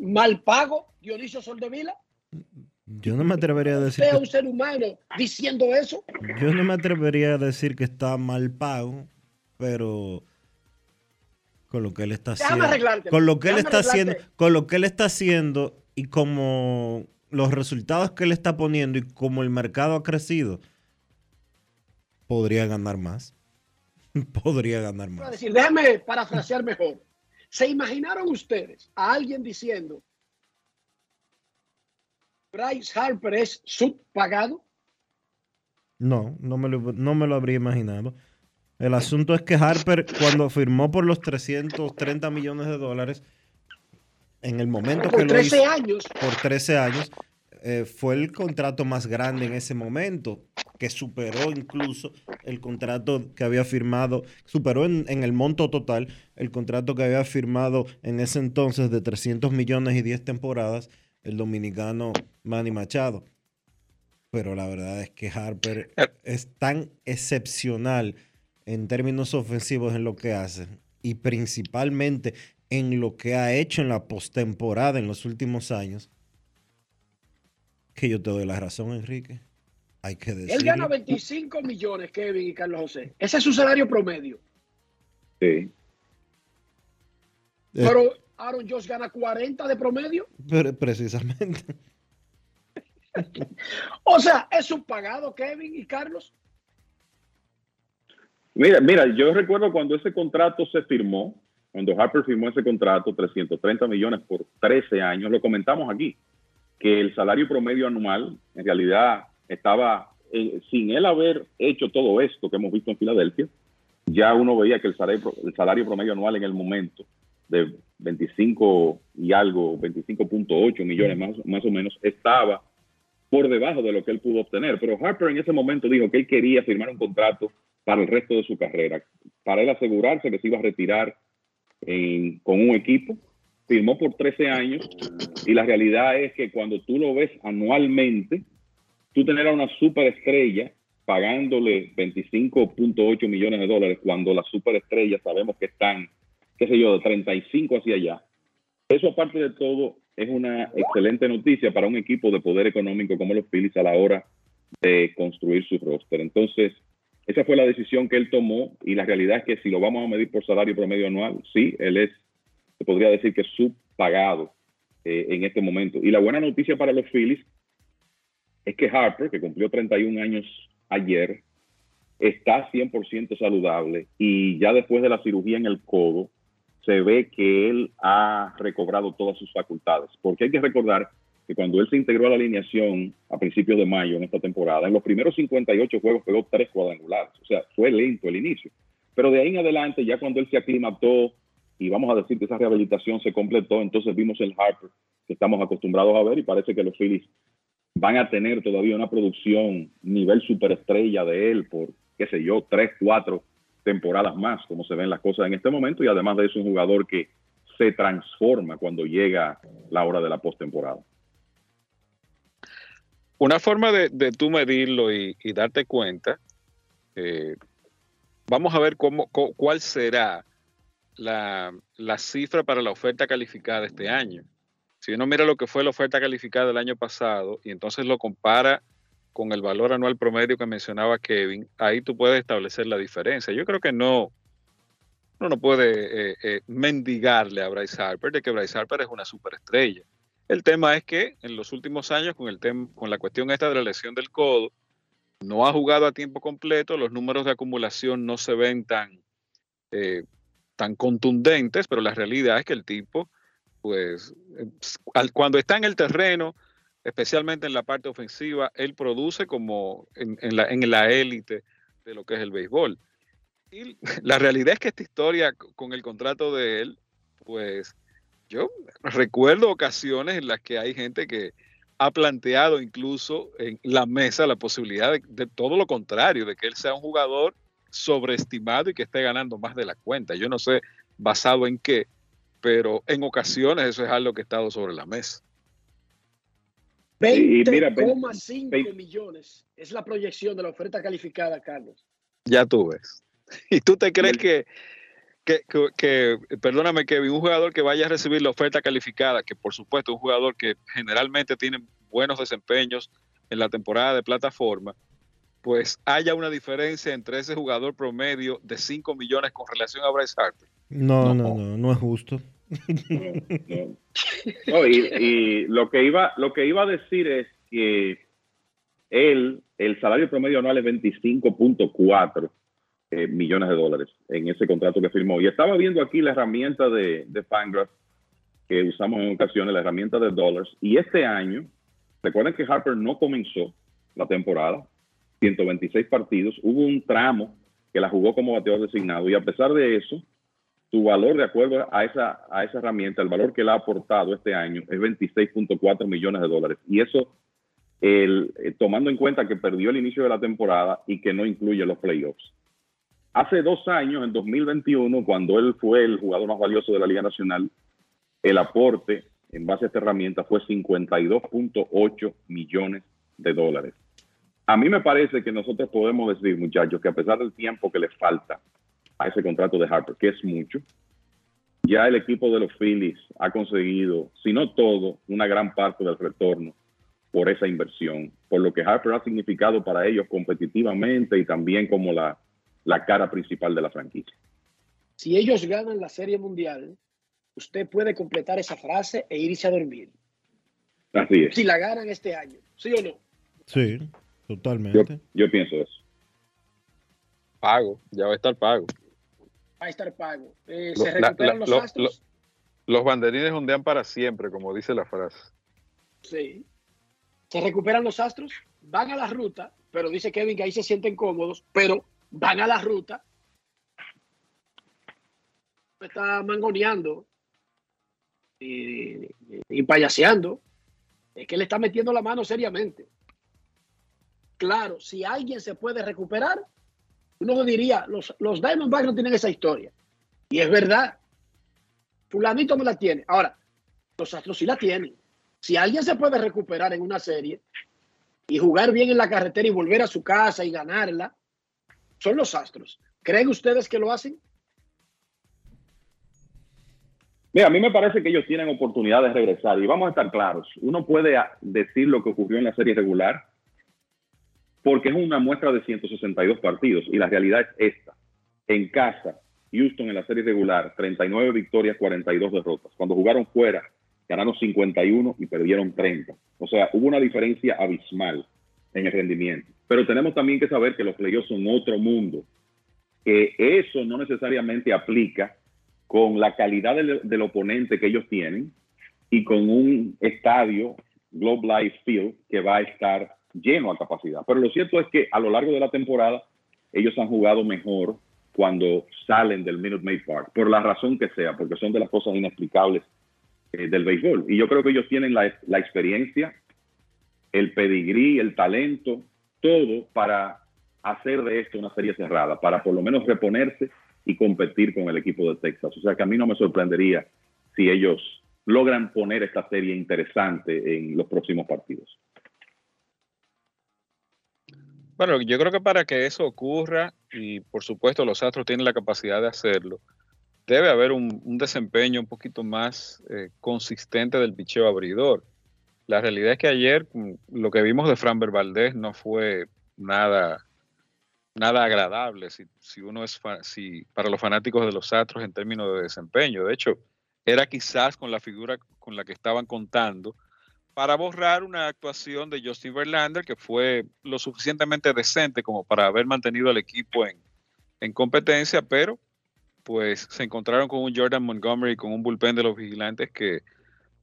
Speaker 3: mal pago, Dionisio Soldevila?
Speaker 1: Yo no me atrevería a decir.
Speaker 3: Que, un ser humano diciendo eso.
Speaker 1: Yo no me atrevería a decir que está mal pago, pero con lo que él está haciendo. Con lo que él está haciendo, con lo que él está haciendo y como los resultados que él está poniendo y como el mercado ha crecido, podría ganar más. podría ganar más.
Speaker 3: Decir, déjame parafrasear mejor. ¿Se imaginaron ustedes a alguien diciendo Bryce Harper es subpagado?
Speaker 1: No, no me, lo, no me lo habría imaginado. El asunto es que Harper, cuando firmó por los 330 millones de dólares, en el momento
Speaker 3: por
Speaker 1: que
Speaker 3: 13
Speaker 1: lo hizo,
Speaker 3: años.
Speaker 1: por 13 años, eh, fue el contrato más grande en ese momento, que superó incluso el contrato que había firmado, superó en, en, el monto total el contrato que había firmado en ese entonces de 300 millones y 10 temporadas el dominicano Manny Machado. Pero la verdad es que Harper es tan excepcional en términos ofensivos en lo que hace y principalmente en lo que ha hecho en la postemporada en los últimos años, que yo te doy la razón, Enrique. Hay que decir.
Speaker 3: Él gana 25 millones, Kevin y Carlos José. Ese es su salario promedio.
Speaker 20: Sí.
Speaker 3: Eh. Pero Aaron Josh gana 40 de promedio.
Speaker 1: Pero, precisamente.
Speaker 3: o sea, es un pagado, Kevin y Carlos.
Speaker 20: Mira, mira, yo recuerdo cuando ese contrato se firmó, cuando Harper firmó ese contrato, 330 millones por 13 años, lo comentamos aquí, que el salario promedio anual en realidad estaba, eh, sin él haber hecho todo esto que hemos visto en Filadelfia, ya uno veía que el salario, el salario promedio anual en el momento de 25 y algo, 25.8 millones más, más o menos, estaba por debajo de lo que él pudo obtener. Pero Harper en ese momento dijo que él quería firmar un contrato para el resto de su carrera, para él asegurarse que se iba a retirar con un equipo. Firmó por 13 años y la realidad es que cuando tú lo ves anualmente, tú tener a una superestrella pagándole 25.8 millones de dólares cuando las superestrellas sabemos que están, qué sé yo, de 35 hacia allá. Eso aparte de todo es una excelente noticia para un equipo de poder económico como los Phillies a la hora de construir su roster. Entonces, esa fue la decisión que él tomó y la realidad es que si lo vamos a medir por salario promedio anual, sí, él es, se podría decir que subpagado eh, en este momento. Y la buena noticia para los Phillies es que Harper, que cumplió 31 años ayer, está 100% saludable y ya después de la cirugía en el codo, se ve que él ha recobrado todas sus facultades. Porque hay que recordar que cuando él se integró a la alineación a principios de mayo en esta temporada, en los primeros 58 juegos pegó tres cuadrangulares. O sea, fue lento el inicio. Pero de ahí en adelante, ya cuando él se aclimató y vamos a decir que esa rehabilitación se completó, entonces vimos el Harper que estamos acostumbrados a ver y parece que los Phillies van a tener todavía una producción nivel superestrella de él por, qué sé yo, tres, cuatro temporadas más, como se ven las cosas en este momento. Y además de eso, un jugador que se transforma cuando llega la hora de la postemporada.
Speaker 16: Una forma de, de tú medirlo y, darte cuenta, eh, vamos a ver cómo, cuál será la, la, cifra para la oferta calificada este año. Si uno mira lo que fue la oferta calificada el año pasado y entonces lo compara con el valor anual promedio que mencionaba Kevin, ahí tú puedes establecer la diferencia. Yo creo que no, uno no puede eh, eh, mendigarle a Bryce Harper de que Bryce Harper es una superestrella. El tema es que en los últimos años, con, el con la cuestión esta de la lesión del codo, no ha jugado a tiempo completo, los números de acumulación no se ven tan, eh, tan contundentes, pero la realidad es que el tipo, pues, cuando está en el terreno, especialmente en la parte ofensiva, él produce como en, en la, en la élite de lo que es el béisbol. Y la realidad es que esta historia con el contrato de él, pues yo recuerdo ocasiones en las que hay gente que ha planteado incluso en la mesa la posibilidad de, todo lo contrario, de que él sea un jugador sobreestimado y que esté ganando más de la cuenta. Yo no sé basado en qué, pero en ocasiones eso es algo que ha estado sobre la mesa.
Speaker 3: 20,5 millones es la proyección de la oferta calificada, Carlos.
Speaker 16: Ya tú ves. ¿Y tú te crees que que, que, perdóname, Kevin, un jugador que vaya a recibir la oferta calificada, que por supuesto un jugador que generalmente tiene buenos desempeños en la temporada de plataforma, pues haya una diferencia entre ese jugador promedio de 5 millones con relación a Bryce Harper.
Speaker 1: No, no, no, no, es justo.
Speaker 20: y, lo que iba, lo que iba a decir es que él, el salario promedio anual es 25.4 eh, millones de dólares en ese contrato que firmó. Y estaba viendo aquí la herramienta de, de que usamos en ocasiones, la herramienta de Dollars. Y este año, recuerden que Harper no comenzó la temporada, 126 partidos, hubo un tramo que la jugó como bateador designado y a pesar de eso, su valor de acuerdo a esa, herramienta, el valor que le ha aportado este año es 26.4 millones de dólares. Y eso eh, tomando en cuenta que perdió el inicio de la temporada y que no incluye los playoffs. Hace dos años, en 2021, cuando él fue el jugador más valioso de la Liga Nacional, el aporte en base a esta herramienta fue 52.8 millones de dólares. A mí me parece que nosotros podemos decir, muchachos, que a pesar del tiempo que le falta a ese contrato de Harper, que es mucho, ya el equipo de los Phillies ha conseguido, si no todo, una gran parte del retorno por esa inversión, por lo que Harper ha significado para ellos competitivamente y también como la, la cara principal de la franquicia.
Speaker 3: Si ellos ganan la Serie Mundial, usted puede completar esa frase e irse a dormir.
Speaker 20: Así es.
Speaker 3: Si la ganan este año, ¿sí o no?
Speaker 1: Sí, totalmente.
Speaker 20: Yo, pienso eso.
Speaker 16: Pago, ya va a estar pago.
Speaker 3: Va a estar pago. Eh,
Speaker 16: Lo-
Speaker 3: ¿Se recuperan
Speaker 16: la-
Speaker 3: los
Speaker 16: lo-
Speaker 3: astros?
Speaker 16: Los banderines ondean para siempre, como dice la frase.
Speaker 3: Sí. ¿Se recuperan los astros? Van a la ruta, pero dice Kevin que ahí se sienten cómodos, pero van a la ruta. Está mangoneando y, y payaseando. Es que le está metiendo la mano seriamente. Claro, si alguien se puede recuperar, uno diría, los, los Diamondbacks no tienen esa historia. Y es verdad. Fulanito no la tiene. Ahora, los Astros sí la tienen. Si alguien se puede recuperar en una serie y jugar bien en la carretera y volver a su casa y ganarla, son los Astros. ¿Creen ustedes que lo hacen?
Speaker 20: Mira, a mí me parece que ellos tienen oportunidad de regresar y vamos a estar claros. Uno puede a- decir lo que ocurrió en la serie regular porque es una muestra de 162 partidos y la realidad es esta. En casa, Houston en la serie regular, 39 victorias, 42 derrotas. Cuando jugaron fuera, ganaron 51 y perdieron 30. O sea, hubo una diferencia abismal en el rendimiento. Pero tenemos también que saber que los playoffs son otro mundo. Que eso no necesariamente aplica con la calidad del, del oponente que ellos tienen y con un estadio, Globe Life Field, que va a estar lleno a capacidad. Pero lo cierto es que a lo largo de la temporada ellos han jugado mejor cuando salen del Minute Maid Park, por la razón que sea, porque son de las cosas inexplicables eh, del béisbol. Y yo creo que ellos tienen la, la experiencia, el pedigrí, el talento, todo para hacer de esto una serie cerrada, para por lo menos reponerse y competir con el equipo de Texas. O sea que a mí no me sorprendería si ellos logran poner esta serie interesante en los próximos partidos.
Speaker 16: Bueno, yo creo que para que eso ocurra, y por supuesto los Astros tienen la capacidad de hacerlo, debe haber un, desempeño un poquito más eh, consistente del picheo abridor. La realidad es que ayer lo que vimos de Framber Valdez no fue nada, nada agradable si, si uno es si, para los fanáticos de los Astros en términos de desempeño. De hecho, era quizás con la figura con la que estaban contando para borrar una actuación de Justin Verlander que fue lo suficientemente decente como para haber mantenido al equipo en, en competencia, pero pues se encontraron con un Jordan Montgomery con un bullpen de los vigilantes que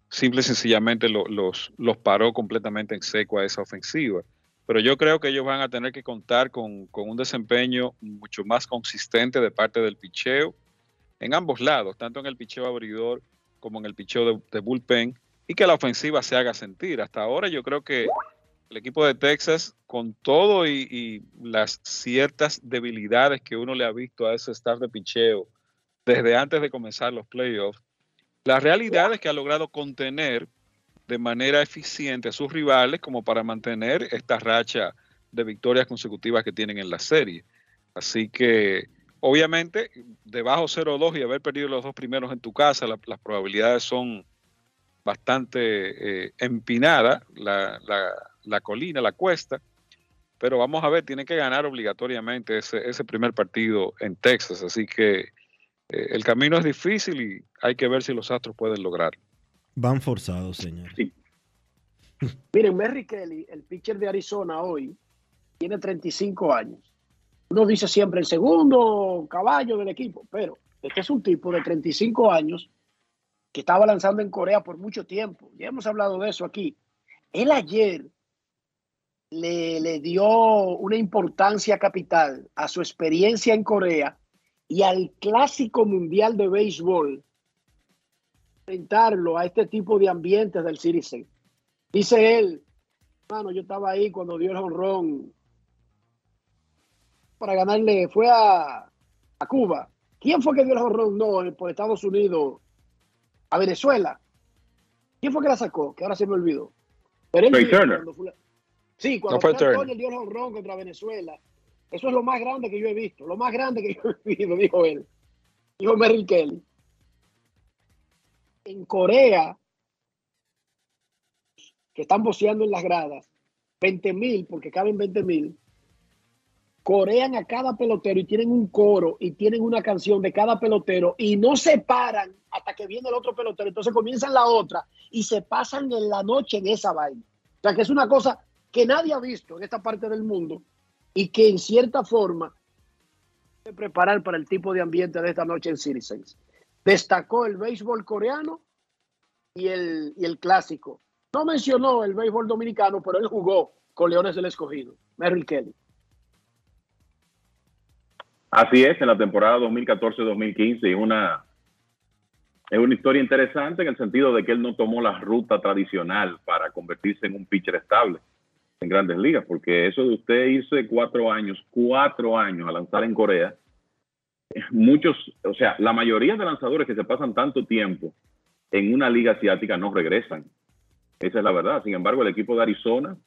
Speaker 16: simple y sencillamente lo- los, los paró completamente en seco a esa ofensiva. Pero yo creo que ellos van a tener que contar con, con un desempeño mucho más consistente de parte del picheo en ambos lados, tanto en el picheo abridor como en el picheo de, de bullpen, y que la ofensiva se haga sentir. Hasta ahora yo creo que el equipo de Texas, con todo y, las ciertas debilidades que uno le ha visto a ese staff de picheo desde antes de comenzar los playoffs, la realidad es que ha logrado contener de manera eficiente a sus rivales como para mantener esta racha de victorias consecutivas que tienen en la serie. Así que, obviamente, debajo 0-2 y haber perdido los dos primeros en tu casa, la- las probabilidades son bastante eh, empinada la, la- la colina, la cuesta, pero vamos a ver, tienen que ganar obligatoriamente ese, ese primer partido en Texas, así que eh, el camino es difícil y hay que ver si los Astros pueden lograrlo.
Speaker 1: Van forzados, señor.
Speaker 3: Miren, Merry Kelly, el pitcher de Arizona hoy, tiene 35 años. Uno dice siempre el segundo caballo del equipo, pero este es un tipo de 35 años que estaba lanzando en Corea por mucho tiempo. Ya hemos hablado de eso aquí. Él ayer le, le dio una importancia capital a su experiencia en Corea y al clásico mundial de béisbol, enfrentarlo a este tipo de ambientes del Citizen. Dice él, Mano, yo estaba ahí cuando dio el honrón para ganarle, fue a, a Cuba. ¿Quién fue que dio el honrón? No, por Estados Unidos, a Venezuela. ¿Quién fue que la sacó? Que ahora se me olvidó. Pero él
Speaker 20: Turner.
Speaker 3: cuando la- Sí, cuando
Speaker 20: No fue Turner.
Speaker 3: Dio el honrón contra Venezuela. Eso es lo más grande que yo he visto. Lo más grande que yo he visto, dijo él. Dijo Merrill Kelly. En Corea, que están boceando en las gradas, 20 mil, porque caben 20 mil, corean a cada pelotero y tienen un coro y tienen una canción de cada pelotero y no se paran hasta que viene el otro pelotero. Entonces comienzan la otra y se pasan en la noche en esa vaina. O sea que es una cosa que nadie ha visto en esta parte del mundo y que en cierta forma debe preparar para el tipo de ambiente de esta noche en Citizens. Destacó el béisbol coreano y el, y el clásico. No mencionó el béisbol dominicano, pero él jugó con Leones del Escogido. Merrill Kelly.
Speaker 20: Así es, en la temporada 2014-2015 es una, es una historia interesante en el sentido de que él no tomó la ruta tradicional para convertirse en un pitcher estable en grandes ligas, porque eso de usted irse cuatro años, cuatro años a lanzar en Corea, muchos, o sea, la mayoría de lanzadores que se pasan tanto tiempo en una liga asiática no regresan. Esa es la verdad. Sin embargo, el equipo de Arizona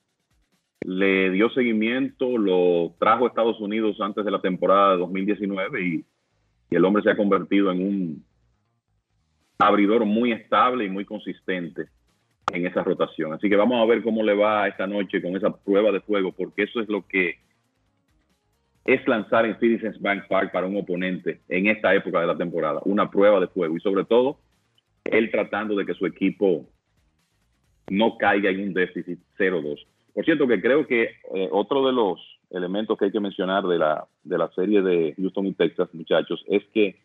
Speaker 20: le dio seguimiento, lo trajo a Estados Unidos antes de la temporada de 2019 y, y el hombre se ha convertido en un abridor muy estable y muy consistente en esa rotación. Así que vamos a ver cómo le va esta noche con esa prueba de fuego, porque eso es lo que es lanzar en Citizens Bank Park para un oponente en esta época de la temporada, una prueba de fuego y sobre todo él tratando de que su equipo no caiga en un déficit 0-2. Por cierto, que creo que eh, otro de los elementos que hay que mencionar de la, de la serie de Houston y Texas, muchachos, es que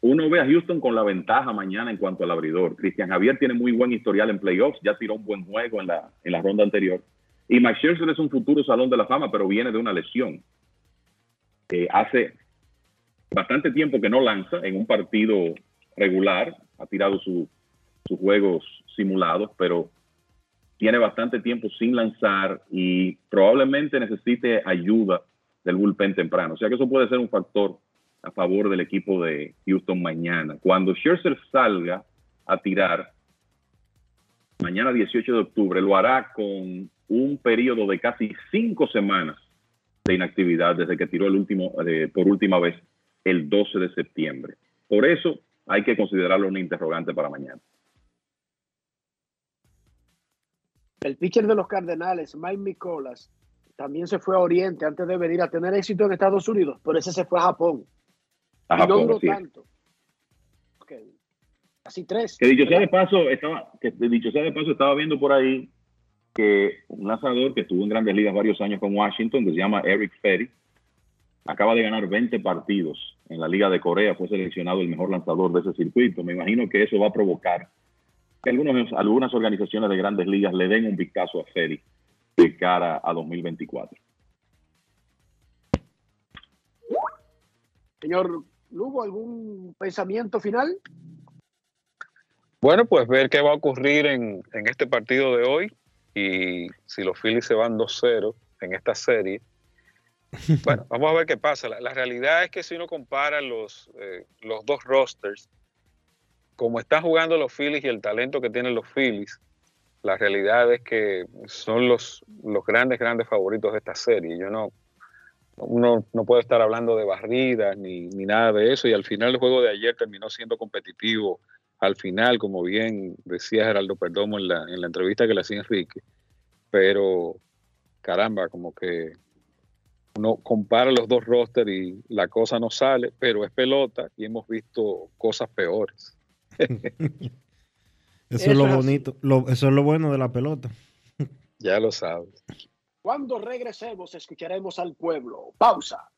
Speaker 20: uno ve a Houston con la ventaja mañana en cuanto al abridor. Cristian Javier tiene muy buen historial en playoffs, ya tiró un buen juego en la, en la ronda anterior. Y Max Scherzer es un futuro salón de la fama, pero viene de una lesión. Hace bastante tiempo que no lanza en un partido regular, ha tirado su- sus juegos simulados, pero tiene bastante tiempo sin lanzar y probablemente necesite ayuda del bullpen temprano. O sea que eso puede ser un factor a favor del equipo de Houston mañana. Cuando Scherzer salga a tirar, mañana 18 de octubre, lo hará con un periodo de casi cinco semanas de inactividad desde que tiró el último, eh, por última vez el 12 de septiembre. Por eso hay que considerarlo un interrogante para mañana.
Speaker 3: El pitcher de los Cardenales, Mike Nicolas, también se fue a Oriente antes de venir a tener éxito en Estados Unidos, pero ese se fue a Japón.
Speaker 20: A
Speaker 3: y no
Speaker 20: Japón,
Speaker 3: duró
Speaker 20: así es.
Speaker 3: tanto. Así tres.
Speaker 20: Que dicho sea de paso, estaba, que dicho sea de paso, estaba viendo por ahí que un lanzador que estuvo en grandes ligas varios años con Washington, que se llama Eric Ferry, acaba de ganar 20 partidos en la Liga de Corea, fue seleccionado el mejor lanzador de ese circuito. Me imagino que eso va a provocar que algunos, algunas organizaciones de grandes ligas le den un vistazo a Ferry de cara a 2024.
Speaker 3: Señor Lugo, ¿algún pensamiento final?
Speaker 16: Bueno, pues ver qué va a ocurrir en, en este partido de hoy y si los Phillies se van 2-0 en esta serie. Bueno, vamos a ver qué pasa. La, la realidad es que si uno compara los, eh, los dos rosters, como están jugando los Phillies y el talento que tienen los Phillies, la realidad es que son los, grandes, grandes favoritos de esta serie. Yo no, uno no puede estar hablando de barridas ni, ni nada de eso. Y al final el juego de ayer terminó siendo competitivo. Al final, como bien decía Geraldo Perdomo en la, en la entrevista que le hacía Enrique. Pero, caramba, como que uno compara los dos rosters y la cosa no sale, pero es pelota y hemos visto cosas peores.
Speaker 1: Eso es lo bonito, lo- eso es lo bueno de la pelota.
Speaker 16: Ya lo sabes.
Speaker 3: Cuando regresemos, escucharemos al pueblo. Pausa.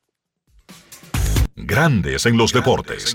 Speaker 2: Grandes en los deportes.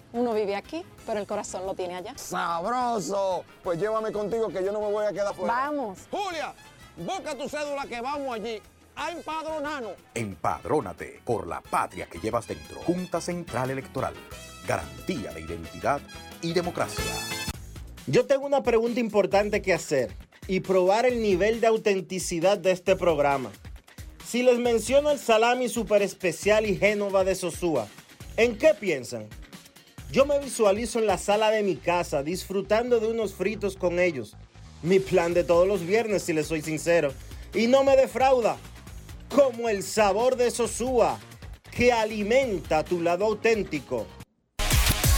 Speaker 21: uno vive aquí, pero el corazón lo tiene allá.
Speaker 22: ¡Sabroso! Pues llévame contigo que yo no me voy a quedar fuera.
Speaker 21: Vamos.
Speaker 22: Julia, busca tu cédula que vamos allí a empadronarnos.
Speaker 23: Empadrónate por la patria que llevas dentro. Junta Central Electoral. Garantía de identidad y democracia.
Speaker 1: Yo tengo una pregunta importante que hacer y probar el nivel de autenticidad de este programa. Si les menciono el salami super especial y Génova de Sosúa, ¿en qué piensan? Yo me visualizo en la sala de mi casa disfrutando de unos fritos con ellos. Mi plan de todos los viernes, si les soy sincero. Y no me defrauda. Como el sabor de Sosúa, que alimenta tu lado auténtico.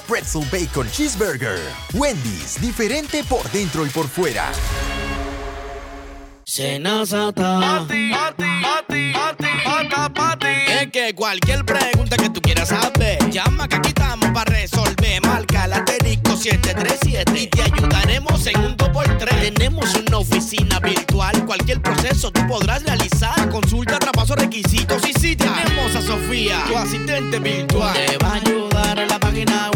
Speaker 11: Pretzel Bacon Cheeseburger. Wendy's, diferente por dentro y por fuera.
Speaker 12: Senazata. Es que cualquier pregunta que tú quieras saber, llama que aquí estamos para resolver. Marca la asterisco 737 y te ayudaremos en un 2x3. Tenemos una oficina virtual, cualquier proceso tú podrás realizar. Consulta, traspaso, requisitos y si tenemos a Sofía, tu asistente virtual. Te va a ayudar en la página web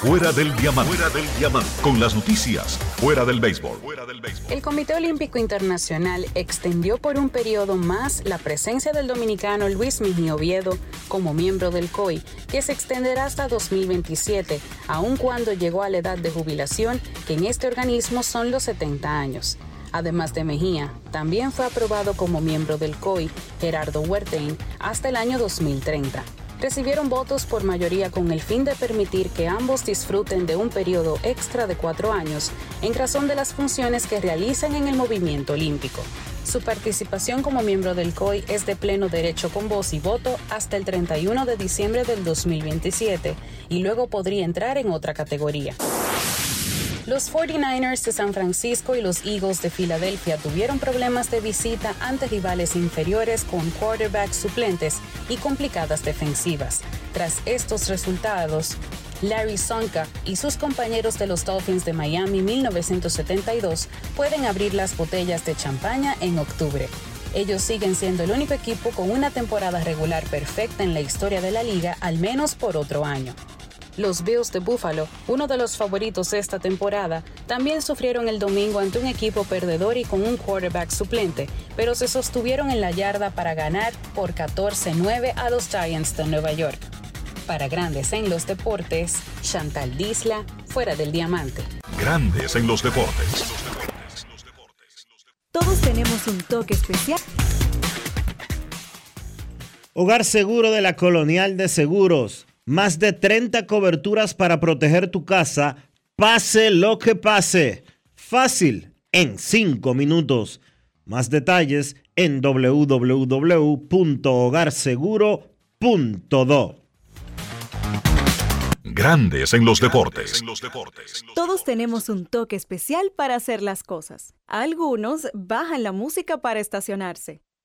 Speaker 2: Fuera del diamante. Fuera del diamante. Con las noticias. Fuera del béisbol.
Speaker 24: El Comité Olímpico Internacional extendió por un periodo más la presencia del dominicano Luis Miji Oviedo como miembro del COI, que se extenderá hasta 2027, aun cuando llegó a la edad de jubilación, que en este organismo son los 70 años. Además de Mejía, también fue aprobado como miembro del COI Gerardo Huertain hasta el año 2030 recibieron votos por mayoría con el fin de permitir que ambos disfruten de un periodo extra de cuatro años en razón de las funciones que realizan en el movimiento olímpico. Su participación como miembro del COI es de pleno derecho con voz y voto hasta el 31 de diciembre del 2027 y luego podría entrar en otra categoría. Los 49ers de San Francisco y los Eagles de Filadelfia tuvieron problemas de visita ante rivales inferiores con quarterbacks suplentes y complicadas defensivas. Tras estos resultados, Larry Sonka y sus compañeros de los Dolphins de Miami 1972 pueden abrir las botellas de champaña en octubre. Ellos siguen siendo el único equipo con una temporada regular perfecta en la historia de la liga, al menos por otro año. Los Bills de Buffalo, uno de los favoritos de esta temporada, también sufrieron el domingo ante un equipo perdedor y con un quarterback suplente, pero se sostuvieron en la yarda para ganar por 14-9 a los Giants de Nueva York. Para Grandes en los Deportes, Chantal Disla, fuera del diamante.
Speaker 2: Grandes en los deportes.
Speaker 10: Todos tenemos un toque especial.
Speaker 1: Hogar Seguro de la Colonial de Seguros. Más de 30 coberturas para proteger tu casa, pase lo que pase. Fácil, en 5 minutos. Más detalles en www.hogarseguro.do.
Speaker 2: Grandes en los deportes.
Speaker 10: Todos tenemos un toque especial para hacer las cosas. Algunos bajan la música para estacionarse.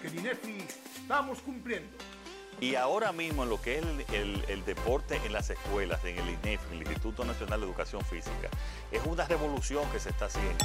Speaker 25: que en INEFI estamos cumpliendo.
Speaker 26: Y ahora mismo en lo que es el, el, deporte en las escuelas, en el INEFI, el Instituto Nacional de Educación Física, es una revolución que se está haciendo.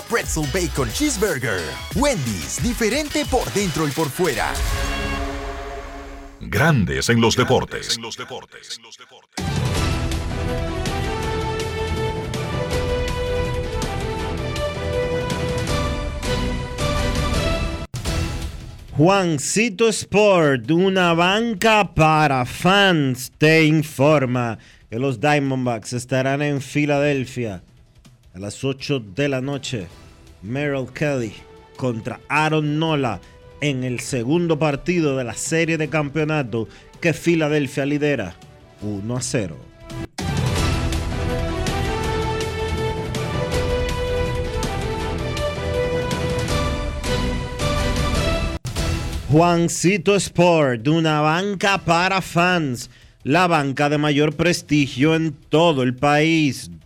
Speaker 11: Pretzel Bacon Cheeseburger. Wendy's, diferente por dentro y por fuera.
Speaker 2: Grandes en los deportes.
Speaker 1: Juancito Sport, una banca para fans, te informa que los Diamondbacks estarán en Filadelfia a las 8 de la noche, Merrill Kelly contra Aaron Nola en el segundo partido de la serie de campeonato que Filadelfia lidera 1 a 0. Juancito Sport, una banca para fans la banca de mayor prestigio en todo el país,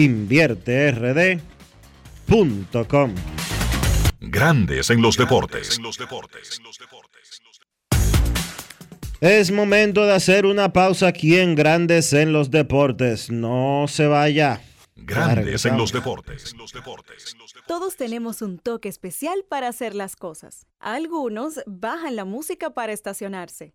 Speaker 1: InvierteRD.com
Speaker 2: Grandes en los deportes.
Speaker 1: Es momento de hacer una pausa aquí en Grandes en los Deportes. No se vaya.
Speaker 2: Grandes en los deportes.
Speaker 10: Todos tenemos un toque especial para hacer las cosas. Algunos bajan la música para estacionarse.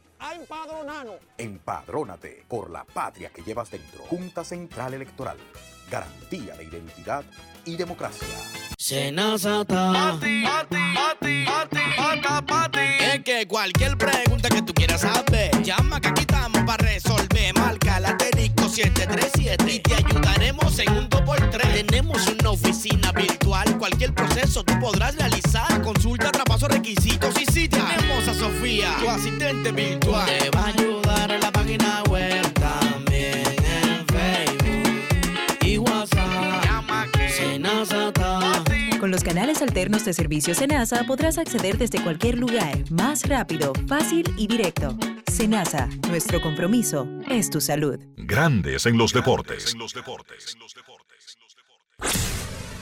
Speaker 22: a empadronarnos.
Speaker 23: Empadrónate por la patria que llevas dentro. Junta Central Electoral. Garantía de identidad y democracia.
Speaker 12: Senazata. Pati, pati, pati, pati, pati, Es que cualquier pregunta que tú quieras saber, llama que aquí estamos para resolver. Marca la asterisco 737 y te ayudaremos en un 2x3. Tenemos una oficina virtual, cualquier proceso tú podrás realizar. Consulta, traspaso, requisitos
Speaker 15: Con los canales alternos de servicio Senasa podrás acceder desde cualquier lugar, más rápido, fácil y directo. Senasa, nuestro compromiso es tu salud.
Speaker 2: Grandes en los deportes.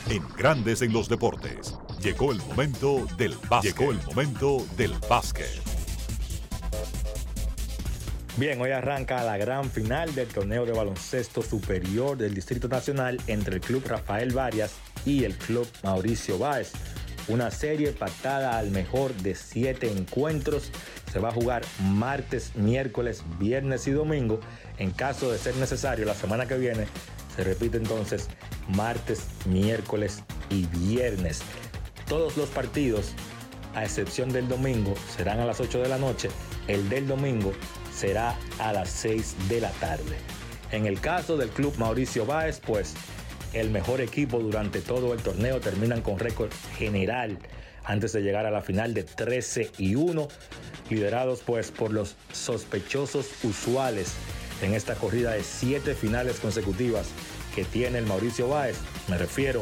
Speaker 2: En Grandes en los deportes. Llegó el momento del básquet. Llegó el momento del básquet.
Speaker 27: Bien, hoy arranca la gran final del torneo de baloncesto superior del Distrito Nacional entre el Club Rafael Varias y el Club Mauricio Báez. Una serie pactada al mejor de siete encuentros. Se va a jugar martes, miércoles, viernes y domingo. En caso de ser necesario, la semana que viene se repite entonces martes, miércoles y viernes. Todos los partidos, a excepción del domingo, serán a las 8 de la noche. El del domingo será a las 6 de la tarde. En el caso del club Mauricio Báez, pues el mejor equipo durante todo el torneo terminan con récord general antes de llegar a la final de 13 y 1, liderados pues por los sospechosos usuales en esta corrida de siete finales consecutivas que tiene el Mauricio Báez. Me refiero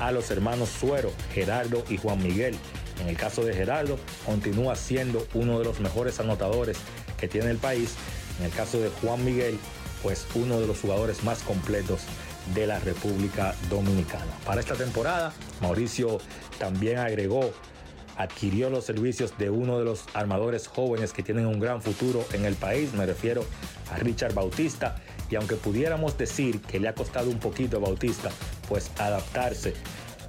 Speaker 27: a los hermanos Suero, Gerardo y Juan Miguel. En el caso de Gerardo, continúa siendo uno de los mejores anotadores que tiene el país. En el caso de Juan Miguel, pues uno de los jugadores más completos de la República Dominicana. Para esta temporada, Mauricio también agregó, adquirió los servicios de uno de los armadores jóvenes que tienen un gran futuro en el país, me refiero a Richard Bautista, y aunque pudiéramos decir que le ha costado un poquito a Bautista, pues adaptarse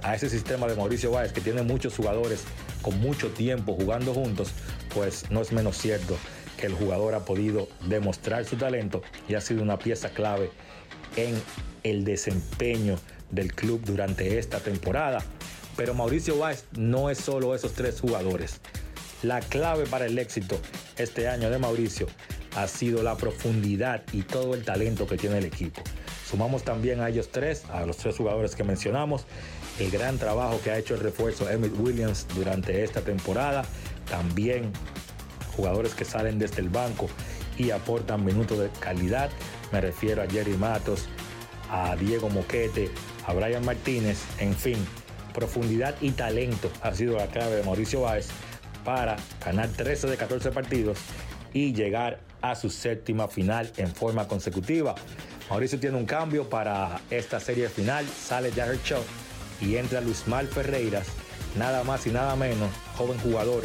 Speaker 27: a ese sistema de Mauricio Báez que tiene muchos jugadores con mucho tiempo jugando juntos, pues no es menos cierto que el jugador ha podido demostrar su talento y ha sido una pieza clave en el desempeño del club durante esta temporada. Pero Mauricio Báez no es solo esos tres jugadores. La clave para el éxito este año de Mauricio ha sido la profundidad y todo el talento que tiene el equipo. Sumamos también a ellos tres, a los tres jugadores que mencionamos, el gran trabajo que ha hecho el refuerzo Emmett Williams durante esta temporada, también jugadores que salen desde el banco y aportan minutos de calidad. Me refiero a Jerry Matos, a Diego Moquete, a Brian Martínez, en fin, profundidad y talento ha sido la clave de Mauricio Báez para ganar 13 de 14 partidos y llegar a su séptima final en forma consecutiva. Mauricio tiene un cambio para esta serie final, sale Jared Shaw y entra Luis Mal Ferreiras, nada más y nada menos, joven jugador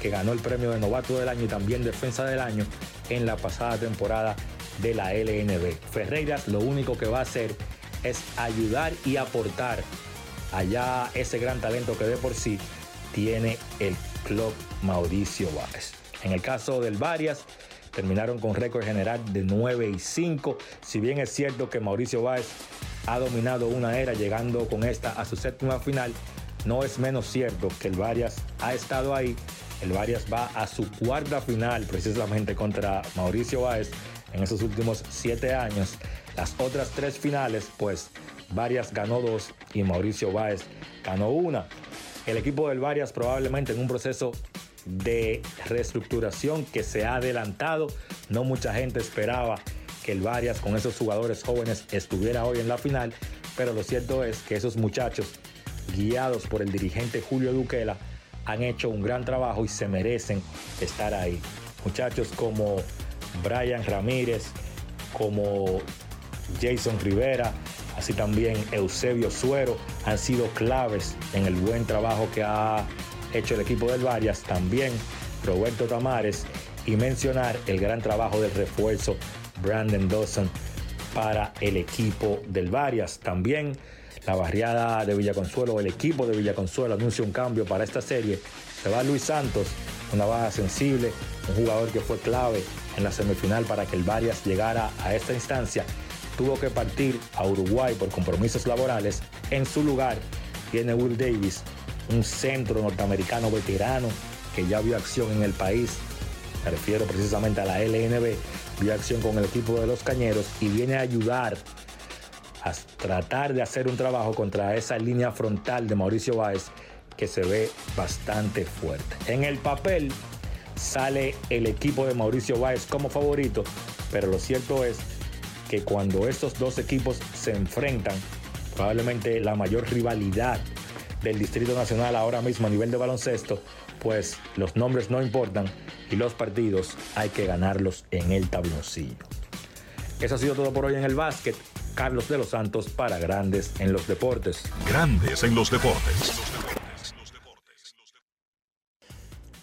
Speaker 27: que ganó el premio de novato del año y también defensa del año en la pasada temporada de la LNB. Ferreiras lo único que va a hacer es ayudar y aportar allá ese gran talento que de por sí tiene el club Mauricio Báez. En el caso del Varias, terminaron con récord general de 9 y 5. Si bien es cierto que Mauricio Báez ha dominado una era llegando con esta a su séptima final, no es menos cierto que el Varias ha estado ahí. El Varias va a su cuarta final precisamente contra Mauricio Báez en esos últimos siete años. Las otras tres finales, pues Varias ganó dos y Mauricio Báez ganó una. El equipo del Varias probablemente en un proceso de reestructuración que se ha adelantado. No mucha gente esperaba que el Varias con esos jugadores jóvenes estuviera hoy en la final, pero lo cierto es que esos muchachos, guiados por el dirigente Julio Duquela, han hecho un gran trabajo y se merecen estar ahí. Muchachos como Brian Ramírez, como Jason Rivera, así también Eusebio Suero, han sido claves en el buen trabajo que ha hecho el equipo del Varias, también Roberto Tamares y mencionar el gran trabajo del refuerzo Brandon Dawson para el equipo del Varias. También la barriada de Villaconsuelo, el equipo de Villaconsuelo anuncia un cambio para esta serie. Se va Luis Santos, una baja sensible, un jugador que fue clave en la semifinal para que el Varias llegara a esta instancia. Tuvo que partir a Uruguay por compromisos laborales. En su lugar tiene Will Davis, un centro norteamericano veterano que ya vio acción en el país. Me refiero precisamente a la LNB, vio acción con el equipo de los Cañeros y viene a ayudar a tratar de hacer un trabajo contra esa línea frontal de Mauricio Báez que se ve bastante fuerte. En el papel sale el equipo de Mauricio Báez como favorito, pero lo cierto es que cuando estos dos equipos se enfrentan, probablemente la mayor rivalidad del Distrito Nacional ahora mismo a nivel de baloncesto, pues los nombres no importan y los partidos hay que ganarlos en el tabloncillo. Eso ha sido todo por hoy en el básquet. Carlos de los Santos para Grandes en los Deportes.
Speaker 2: Grandes en los Deportes.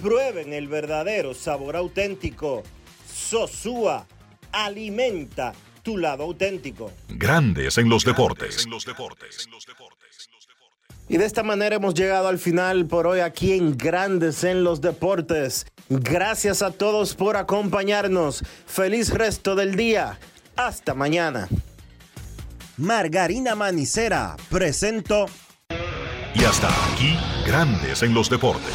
Speaker 1: prueben el verdadero sabor auténtico. Sosúa alimenta tu lado auténtico.
Speaker 2: Grandes en los deportes.
Speaker 1: Y de esta manera hemos llegado al final por hoy aquí en Grandes en los Deportes. Gracias a todos por acompañarnos. Feliz resto del día. Hasta mañana. Margarina Manicera presento.
Speaker 2: Y hasta aquí, Grandes en los Deportes.